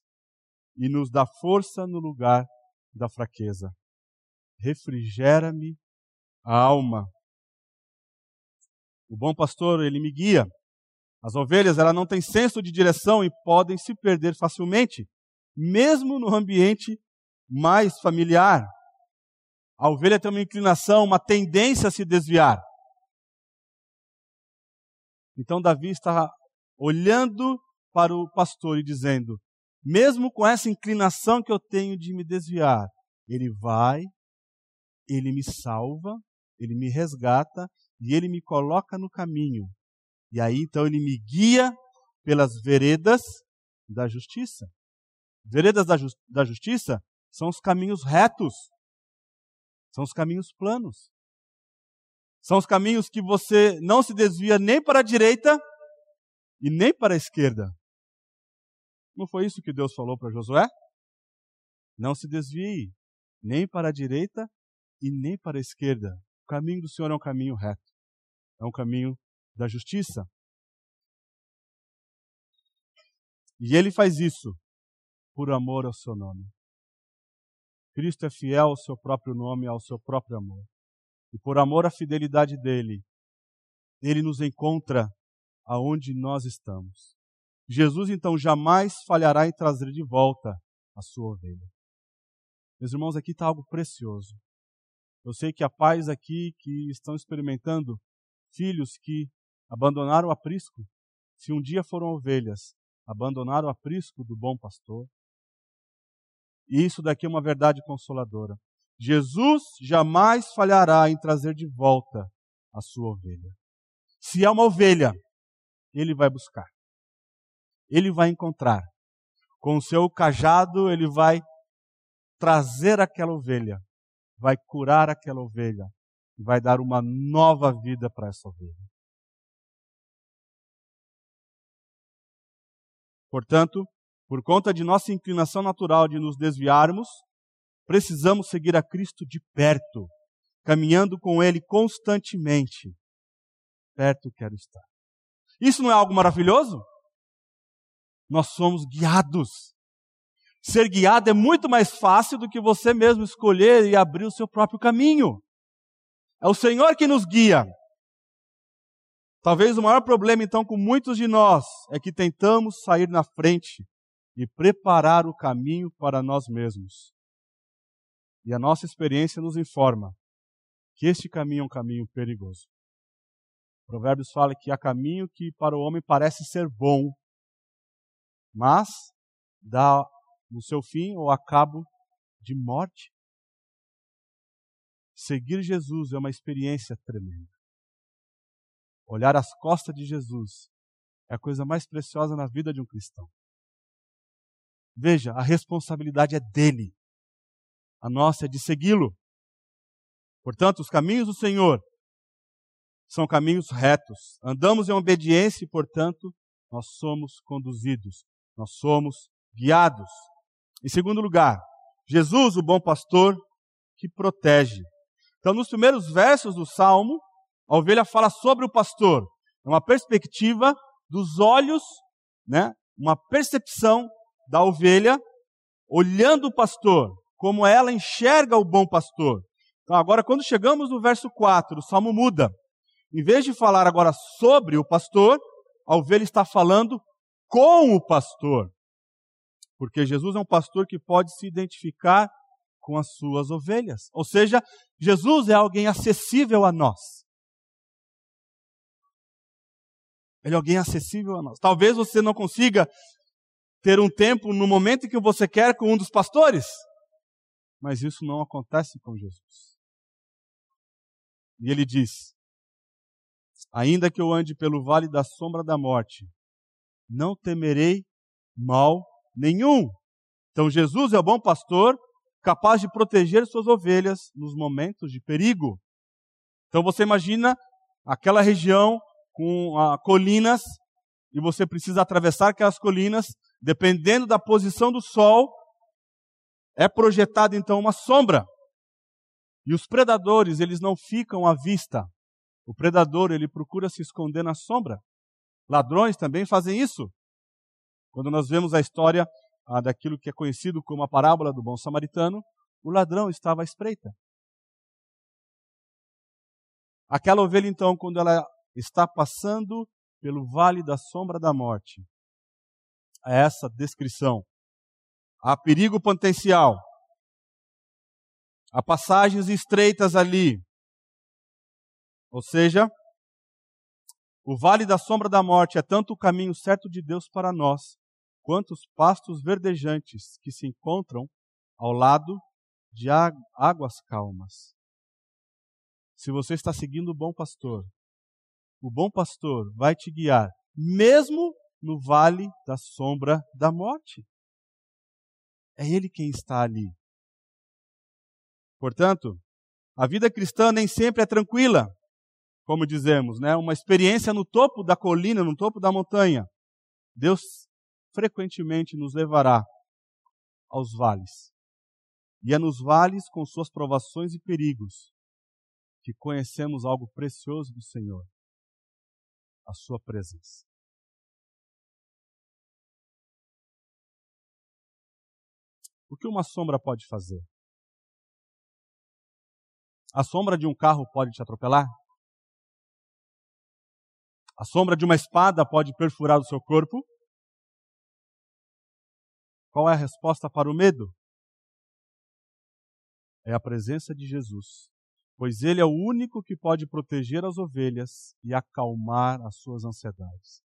e nos dá força no lugar da fraqueza. Refrigera-me a alma. O bom pastor, ele me guia. As ovelhas, ela não têm senso de direção e podem se perder facilmente, mesmo no ambiente mais familiar. A ovelha tem uma inclinação, uma tendência a se desviar. Então Davi está olhando para o pastor e dizendo: mesmo com essa inclinação que eu tenho de me desviar, ele vai, ele me salva, ele me resgata e ele me coloca no caminho. E aí então ele me guia pelas veredas da justiça. Veredas da, ju da justiça são os caminhos retos, são os caminhos planos. São os caminhos que você não se desvia nem para a direita e nem para a esquerda. Não foi isso que Deus falou para Josué? Não se desvie nem para a direita e nem para a esquerda. O caminho do Senhor é um caminho reto. É um caminho da justiça. E ele faz isso por amor ao seu nome. Cristo é fiel ao seu próprio nome, ao seu próprio amor. E por amor à fidelidade dele, ele nos encontra aonde nós estamos. Jesus então jamais falhará em trazer de volta a sua ovelha. Meus irmãos, aqui está algo precioso. Eu sei que há pais aqui que estão experimentando filhos que abandonaram o aprisco. Se um dia foram ovelhas, abandonaram o aprisco do bom pastor. E isso daqui é uma verdade consoladora. Jesus jamais falhará em trazer de volta a sua ovelha. Se é uma ovelha, ele vai buscar. Ele vai encontrar. Com o seu cajado, ele vai trazer aquela ovelha, vai curar aquela ovelha, vai dar uma nova vida para essa ovelha. Portanto, por conta de nossa inclinação natural de nos desviarmos, precisamos seguir a Cristo de perto, caminhando com Ele constantemente. Perto quero estar. Isso não é algo maravilhoso? Nós somos guiados. Ser guiado é muito mais fácil do que você mesmo escolher e abrir o seu próprio caminho. É o Senhor que nos guia. Talvez o maior problema, então, com muitos de nós é que tentamos sair na frente e preparar o caminho para nós mesmos. E a nossa experiência nos informa que este caminho é um caminho perigoso. Provérbios fala que há caminho que para o homem parece ser bom, mas dá no seu fim ou a cabo de morte. Seguir Jesus é uma experiência tremenda. Olhar as costas de Jesus é a coisa mais preciosa na vida de um cristão. Veja, a responsabilidade é dele. A nossa é de segui-lo. Portanto, os caminhos do Senhor são caminhos retos. Andamos em obediência e, portanto, nós somos conduzidos, nós somos guiados. Em segundo lugar, Jesus, o bom pastor, que protege. Então, nos primeiros versos do Salmo, a ovelha fala sobre o pastor. É uma perspectiva dos olhos, né? uma percepção da ovelha olhando o pastor como ela enxerga o bom pastor. Então, agora, quando chegamos no verso 4, o salmo muda. Em vez de falar agora sobre o pastor, a ovelha está falando com o pastor. Porque Jesus é um pastor que pode se identificar com as suas ovelhas. Ou seja, Jesus é alguém acessível a nós. Ele é alguém acessível a nós. Talvez você não consiga ter um tempo no momento que você quer com um dos pastores. Mas isso não acontece com Jesus. E ele diz: Ainda que eu ande pelo vale da sombra da morte, não temerei mal nenhum. Então Jesus é o bom pastor, capaz de proteger suas ovelhas nos momentos de perigo. Então você imagina aquela região com ah, colinas e você precisa atravessar aquelas colinas, dependendo da posição do sol, é projetada então uma sombra. E os predadores, eles não ficam à vista. O predador, ele procura se esconder na sombra. Ladrões também fazem isso. Quando nós vemos a história ah, daquilo que é conhecido como a parábola do bom samaritano, o ladrão estava à espreita. Aquela ovelha, então, quando ela está passando pelo vale da sombra da morte, é essa descrição. Há perigo potencial. Há passagens estreitas ali. Ou seja, o vale da sombra da morte é tanto o caminho certo de Deus para nós, quanto os pastos verdejantes que se encontram ao lado de águas calmas. Se você está seguindo o bom pastor, o bom pastor vai te guiar, mesmo no vale da sombra da morte. É Ele quem está ali. Portanto, a vida cristã nem sempre é tranquila, como dizemos, né? Uma experiência no topo da colina, no topo da montanha. Deus frequentemente nos levará aos vales. E é nos vales, com suas provações e perigos, que conhecemos algo precioso do Senhor a sua presença. O que uma sombra pode fazer? A sombra de um carro pode te atropelar? A sombra de uma espada pode perfurar o seu corpo? Qual é a resposta para o medo? É a presença de Jesus, pois Ele é o único que pode proteger as ovelhas e acalmar as suas ansiedades,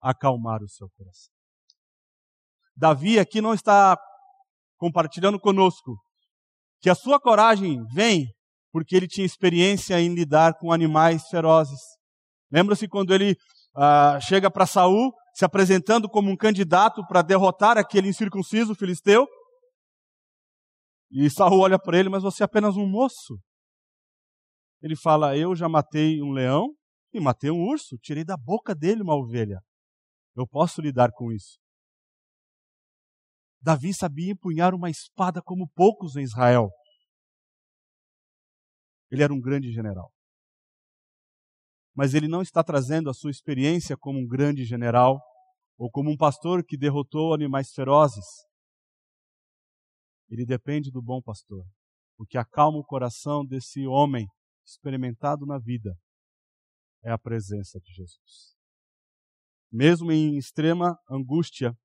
acalmar o seu coração. Davi aqui não está compartilhando conosco que a sua coragem vem porque ele tinha experiência em lidar com animais ferozes. Lembra-se quando ele ah, chega para Saul, se apresentando como um candidato para derrotar aquele incircunciso filisteu? E Saul olha para ele, mas você é apenas um moço. Ele fala: Eu já matei um leão e matei um urso, tirei da boca dele uma ovelha. Eu posso lidar com isso. Davi sabia empunhar uma espada como poucos em Israel. Ele era um grande general. Mas ele não está trazendo a sua experiência como um grande general ou como um pastor que derrotou animais ferozes. Ele depende do bom pastor, o que acalma o coração desse homem experimentado na vida é a presença de Jesus. Mesmo em extrema angústia,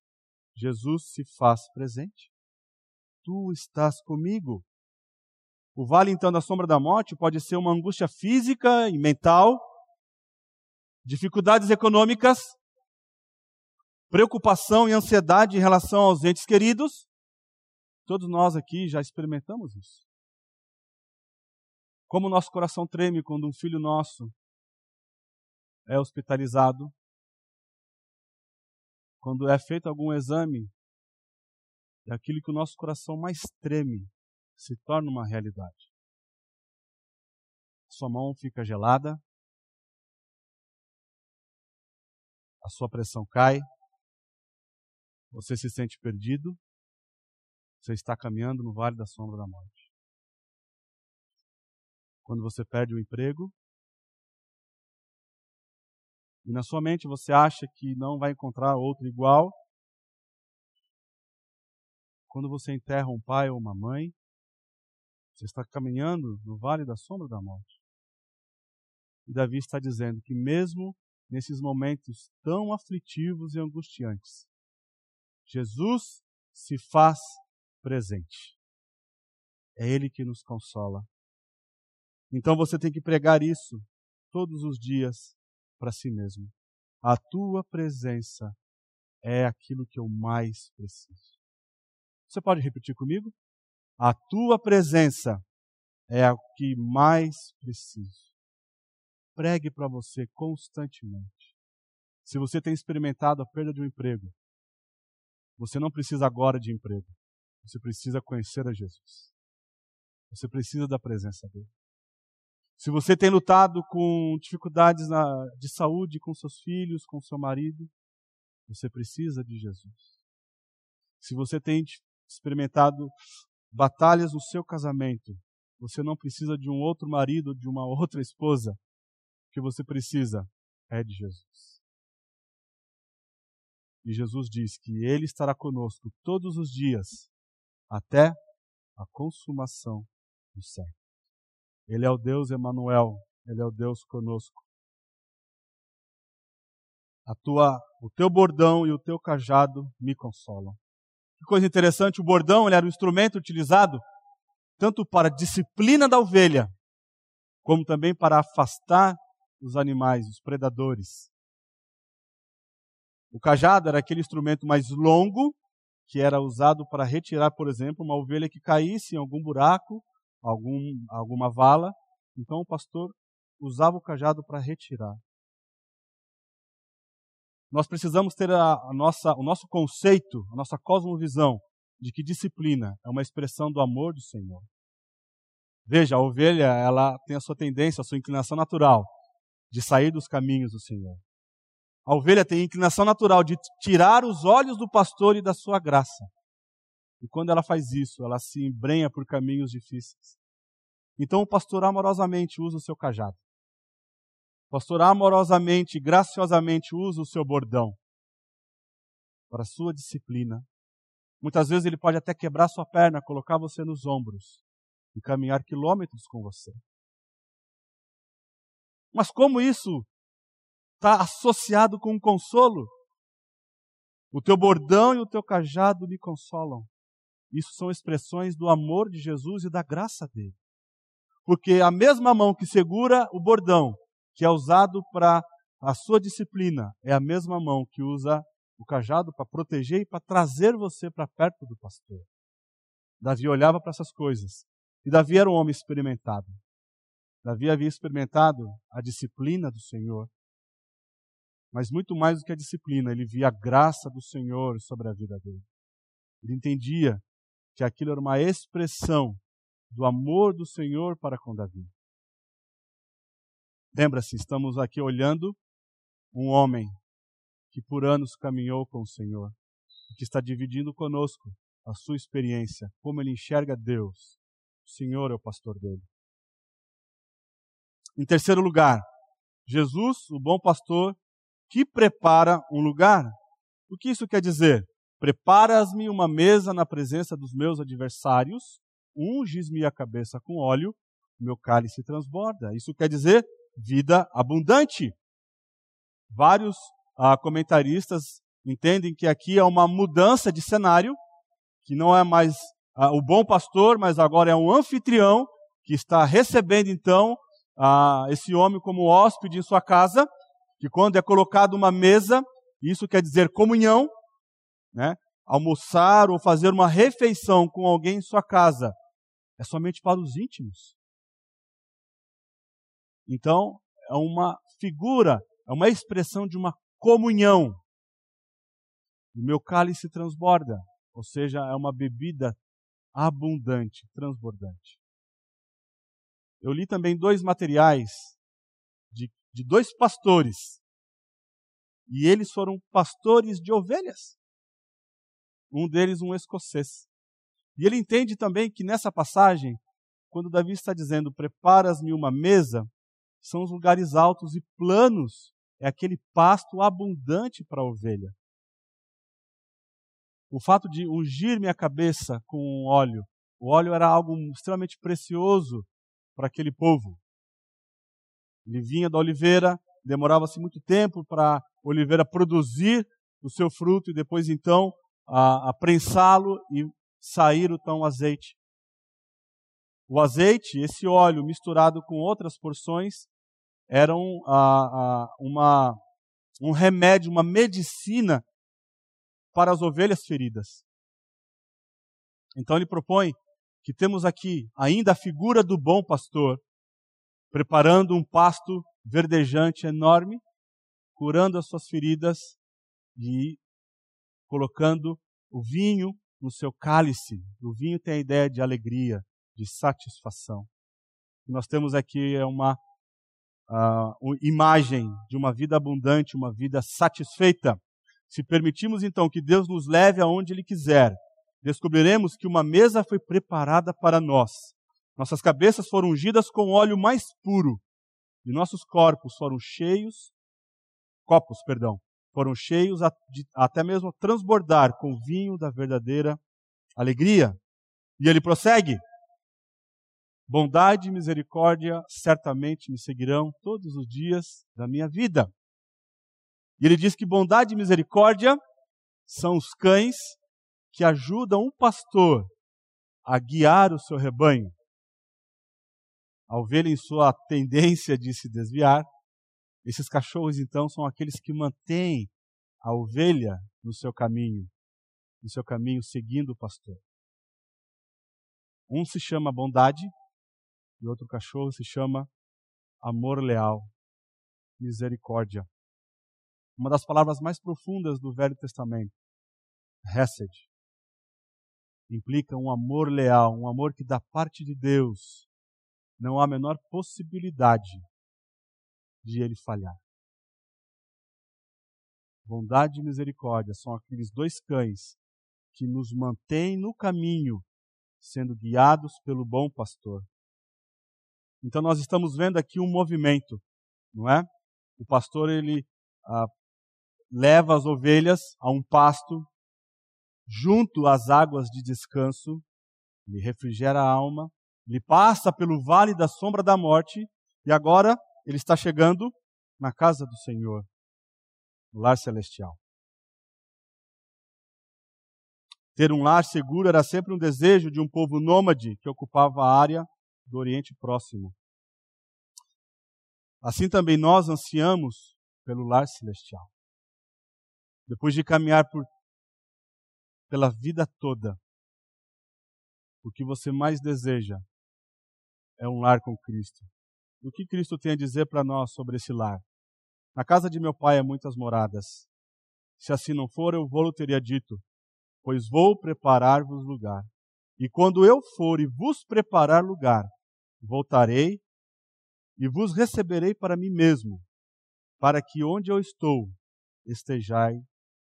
Jesus se faz presente. Tu estás comigo. O vale, então, da sombra da morte pode ser uma angústia física e mental, dificuldades econômicas, preocupação e ansiedade em relação aos entes queridos. Todos nós aqui já experimentamos isso. Como o nosso coração treme quando um filho nosso é hospitalizado, quando é feito algum exame, e aquilo que o nosso coração mais treme se torna uma realidade. Sua mão fica gelada, a sua pressão cai, você se sente perdido, você está caminhando no vale da sombra da morte quando você perde o emprego. E na sua mente você acha que não vai encontrar outro igual. Quando você enterra um pai ou uma mãe, você está caminhando no vale da sombra da morte. E Davi está dizendo que mesmo nesses momentos tão aflitivos e angustiantes, Jesus se faz presente. É Ele que nos consola, então você tem que pregar isso todos os dias para si mesmo. A tua presença é aquilo que eu mais preciso. Você pode repetir comigo? A tua presença é o que mais preciso. Pregue para você constantemente. Se você tem experimentado a perda de um emprego, você não precisa agora de emprego. Você precisa conhecer a Jesus. Você precisa da presença dele. Se você tem lutado com dificuldades na, de saúde com seus filhos, com seu marido, você precisa de Jesus. Se você tem experimentado batalhas no seu casamento, você não precisa de um outro marido, de uma outra esposa. O que você precisa é de Jesus. E Jesus diz que Ele estará conosco todos os dias, até a consumação do século. Ele é o Deus Emanuel, Ele é o Deus conosco. A tua, o teu bordão e o teu cajado me consolam. Que coisa interessante, o bordão ele era um instrumento utilizado tanto para a disciplina da ovelha, como também para afastar os animais, os predadores. O cajado era aquele instrumento mais longo que era usado para retirar, por exemplo, uma ovelha que caísse em algum buraco, algum, alguma vala. Então o pastor usava o cajado para retirar. Nós precisamos ter a, a nossa, o nosso conceito, a nossa cosmovisão de que disciplina é uma expressão do amor do Senhor. Veja, a ovelha, ela tem a sua tendência, a sua inclinação natural de sair dos caminhos do Senhor. A ovelha tem a inclinação natural de tirar os olhos do pastor e da sua graça. E quando ela faz isso, ela se embrenha por caminhos difíceis. Então o pastor amorosamente usa o seu cajado. O pastor amorosamente, graciosamente usa o seu bordão para a sua disciplina. Muitas vezes ele pode até quebrar sua perna, colocar você nos ombros e caminhar quilômetros com você. Mas como isso está associado com um consolo? O teu bordão e o teu cajado me consolam. Isso são expressões do amor de Jesus e da graça dele. Porque a mesma mão que segura o bordão, que é usado para a sua disciplina, é a mesma mão que usa o cajado para proteger e para trazer você para perto do pastor. Davi olhava para essas coisas e Davi era um homem experimentado. Davi havia experimentado a disciplina do Senhor. Mas muito mais do que a disciplina, ele via a graça do Senhor sobre a vida dele. Ele entendia que aquilo era uma expressão do amor do Senhor para com Davi. Lembra-se, estamos aqui olhando um homem que por anos caminhou com o Senhor, que está dividindo conosco a sua experiência, como ele enxerga Deus, o Senhor é o pastor dele. Em terceiro lugar, Jesus, o bom pastor, que prepara um lugar. O que isso quer dizer? Preparas-me uma mesa na presença dos meus adversários, unges-me a cabeça com óleo, meu cálice transborda. Isso quer dizer vida abundante. Vários ah, comentaristas entendem que aqui é uma mudança de cenário, que não é mais ah, o bom pastor, mas agora é um anfitrião que está recebendo então ah, esse homem como hóspede em sua casa, que quando é colocado uma mesa, isso quer dizer comunhão, né? Almoçar ou fazer uma refeição com alguém em sua casa é somente para os íntimos. Então, é uma figura, é uma expressão de uma comunhão. O meu cálice transborda, ou seja, é uma bebida abundante, transbordante. Eu li também dois materiais de, de dois pastores. E eles foram pastores de ovelhas. Um deles, um escocês. E ele entende também que nessa passagem, quando Davi está dizendo: Preparas-me uma mesa, são os lugares altos e planos, é aquele pasto abundante para a ovelha. O fato de ungir minha cabeça com óleo, o óleo era algo extremamente precioso para aquele povo. Ele vinha da oliveira, demorava-se muito tempo para a oliveira produzir o seu fruto e depois então a, a prensá-lo e sair o tão azeite. O azeite, esse óleo misturado com outras porções, eram a, a, uma, um remédio, uma medicina para as ovelhas feridas. Então ele propõe que temos aqui ainda a figura do bom pastor, preparando um pasto verdejante enorme, curando as suas feridas e colocando o vinho no seu cálice. O vinho tem a ideia de alegria, de satisfação. Nós temos aqui uma imagem de uma vida abundante, uma vida satisfeita. Se permitirmos então que Deus nos leve aonde Ele quiser, descobriremos que uma mesa foi preparada para nós. Nossas cabeças foram ungidas com óleo mais puro e nossos corpos foram cheios, copos, perdão, foram cheios até mesmo transbordar com o vinho da verdadeira alegria. E ele prossegue: Bondade e misericórdia certamente me seguirão todos os dias da minha vida. E ele diz que bondade e misericórdia são os cães que ajudam um pastor a guiar o seu rebanho. A ovelha, em sua tendência de se desviar, esses cachorros, então, são aqueles que mantêm a ovelha no seu caminho, no seu caminho seguindo o pastor. Um se chama bondade e outro cachorro se chama amor leal, misericórdia. Uma das palavras mais profundas do Velho Testamento, Hesed, implica um amor leal, um amor que da parte de Deus não há a menor possibilidade de ele falhar. Bondade e misericórdia são aqueles dois cães que nos mantêm no caminho, sendo guiados pelo bom pastor. Então nós estamos vendo aqui um movimento, não é? O pastor ele ah, leva as ovelhas a um pasto junto às águas de descanso, ele refrigera a alma, ele passa pelo vale da sombra da morte e agora ele está chegando na casa do Senhor, no lar celestial. Ter um lar seguro era sempre um desejo de um povo nômade que ocupava a área do Oriente Próximo. Assim também nós ansiamos pelo lar celestial. Depois de caminhar por, pela vida toda, o que você mais deseja é um lar com Cristo. O que Cristo tem a dizer para nós sobre esse lar? Na casa de meu pai há muitas moradas. Se assim não for, eu vou-lo teria dito, pois vou preparar-vos lugar. E quando eu for e vos preparar lugar, voltarei e vos receberei para mim mesmo, para que onde eu estou estejais,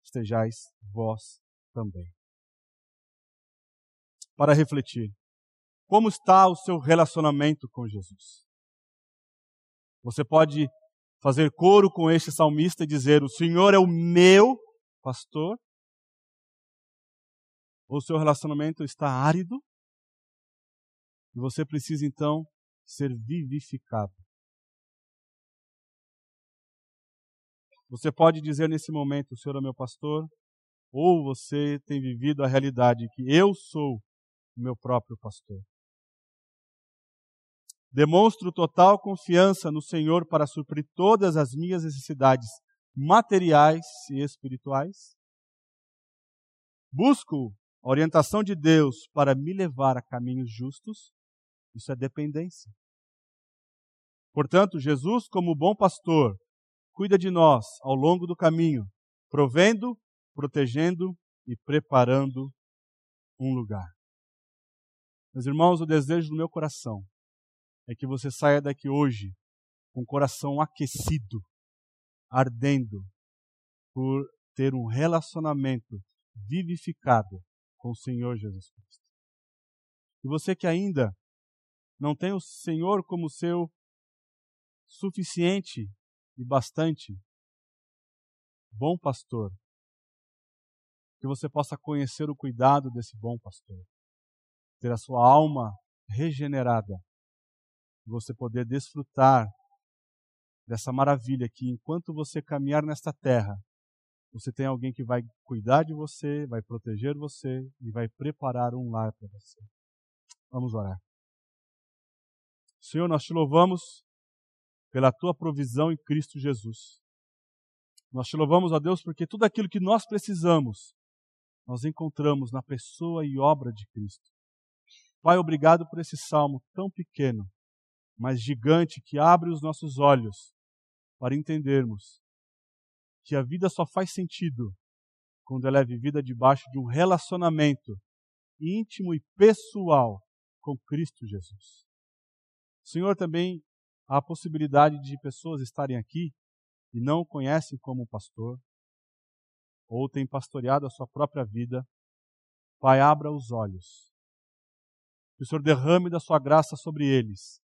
estejais vós também. Para refletir, como está o seu relacionamento com Jesus? Você pode fazer coro com este salmista e dizer: O Senhor é o meu pastor? Ou o seu relacionamento está árido? E você precisa então ser vivificado. Você pode dizer nesse momento, o Senhor é meu pastor, ou você tem vivido a realidade que eu sou o meu próprio pastor. Demonstro total confiança no Senhor para suprir todas as minhas necessidades materiais e espirituais. Busco a orientação de Deus para me levar a caminhos justos. Isso é dependência. Portanto, Jesus, como bom pastor, cuida de nós ao longo do caminho, provendo, protegendo e preparando um lugar. Meus irmãos, o desejo do meu coração é que você saia daqui hoje com o coração aquecido, ardendo, por ter um relacionamento vivificado com o Senhor Jesus Cristo. E você que ainda não tem o Senhor como seu suficiente e bastante bom pastor, que você possa conhecer o cuidado desse bom pastor, ter a sua alma regenerada, você poder desfrutar dessa maravilha que enquanto você caminhar nesta terra, você tem alguém que vai cuidar de você, vai proteger você e vai preparar um lar para você. Vamos orar. Senhor, nós te louvamos pela tua provisão em Cristo Jesus. Nós te louvamos, a Deus, porque tudo aquilo que nós precisamos, nós encontramos na pessoa e obra de Cristo. Pai, obrigado por esse salmo tão pequeno, mas gigante, que abre os nossos olhos para entendermos que a vida só faz sentido quando ela é vivida debaixo de um relacionamento íntimo e pessoal com Cristo Jesus. Senhor, também há a possibilidade de pessoas estarem aqui e não o conhecem como pastor, ou têm pastoreado a sua própria vida. Pai, abra os olhos. Que o Senhor derrame da sua graça sobre eles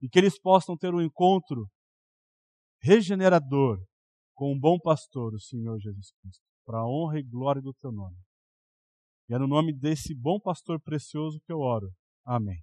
e que eles possam ter um encontro regenerador com um bom pastor, o Senhor Jesus Cristo, para a honra e glória do teu nome. E é no nome desse bom pastor precioso que eu oro. Amém.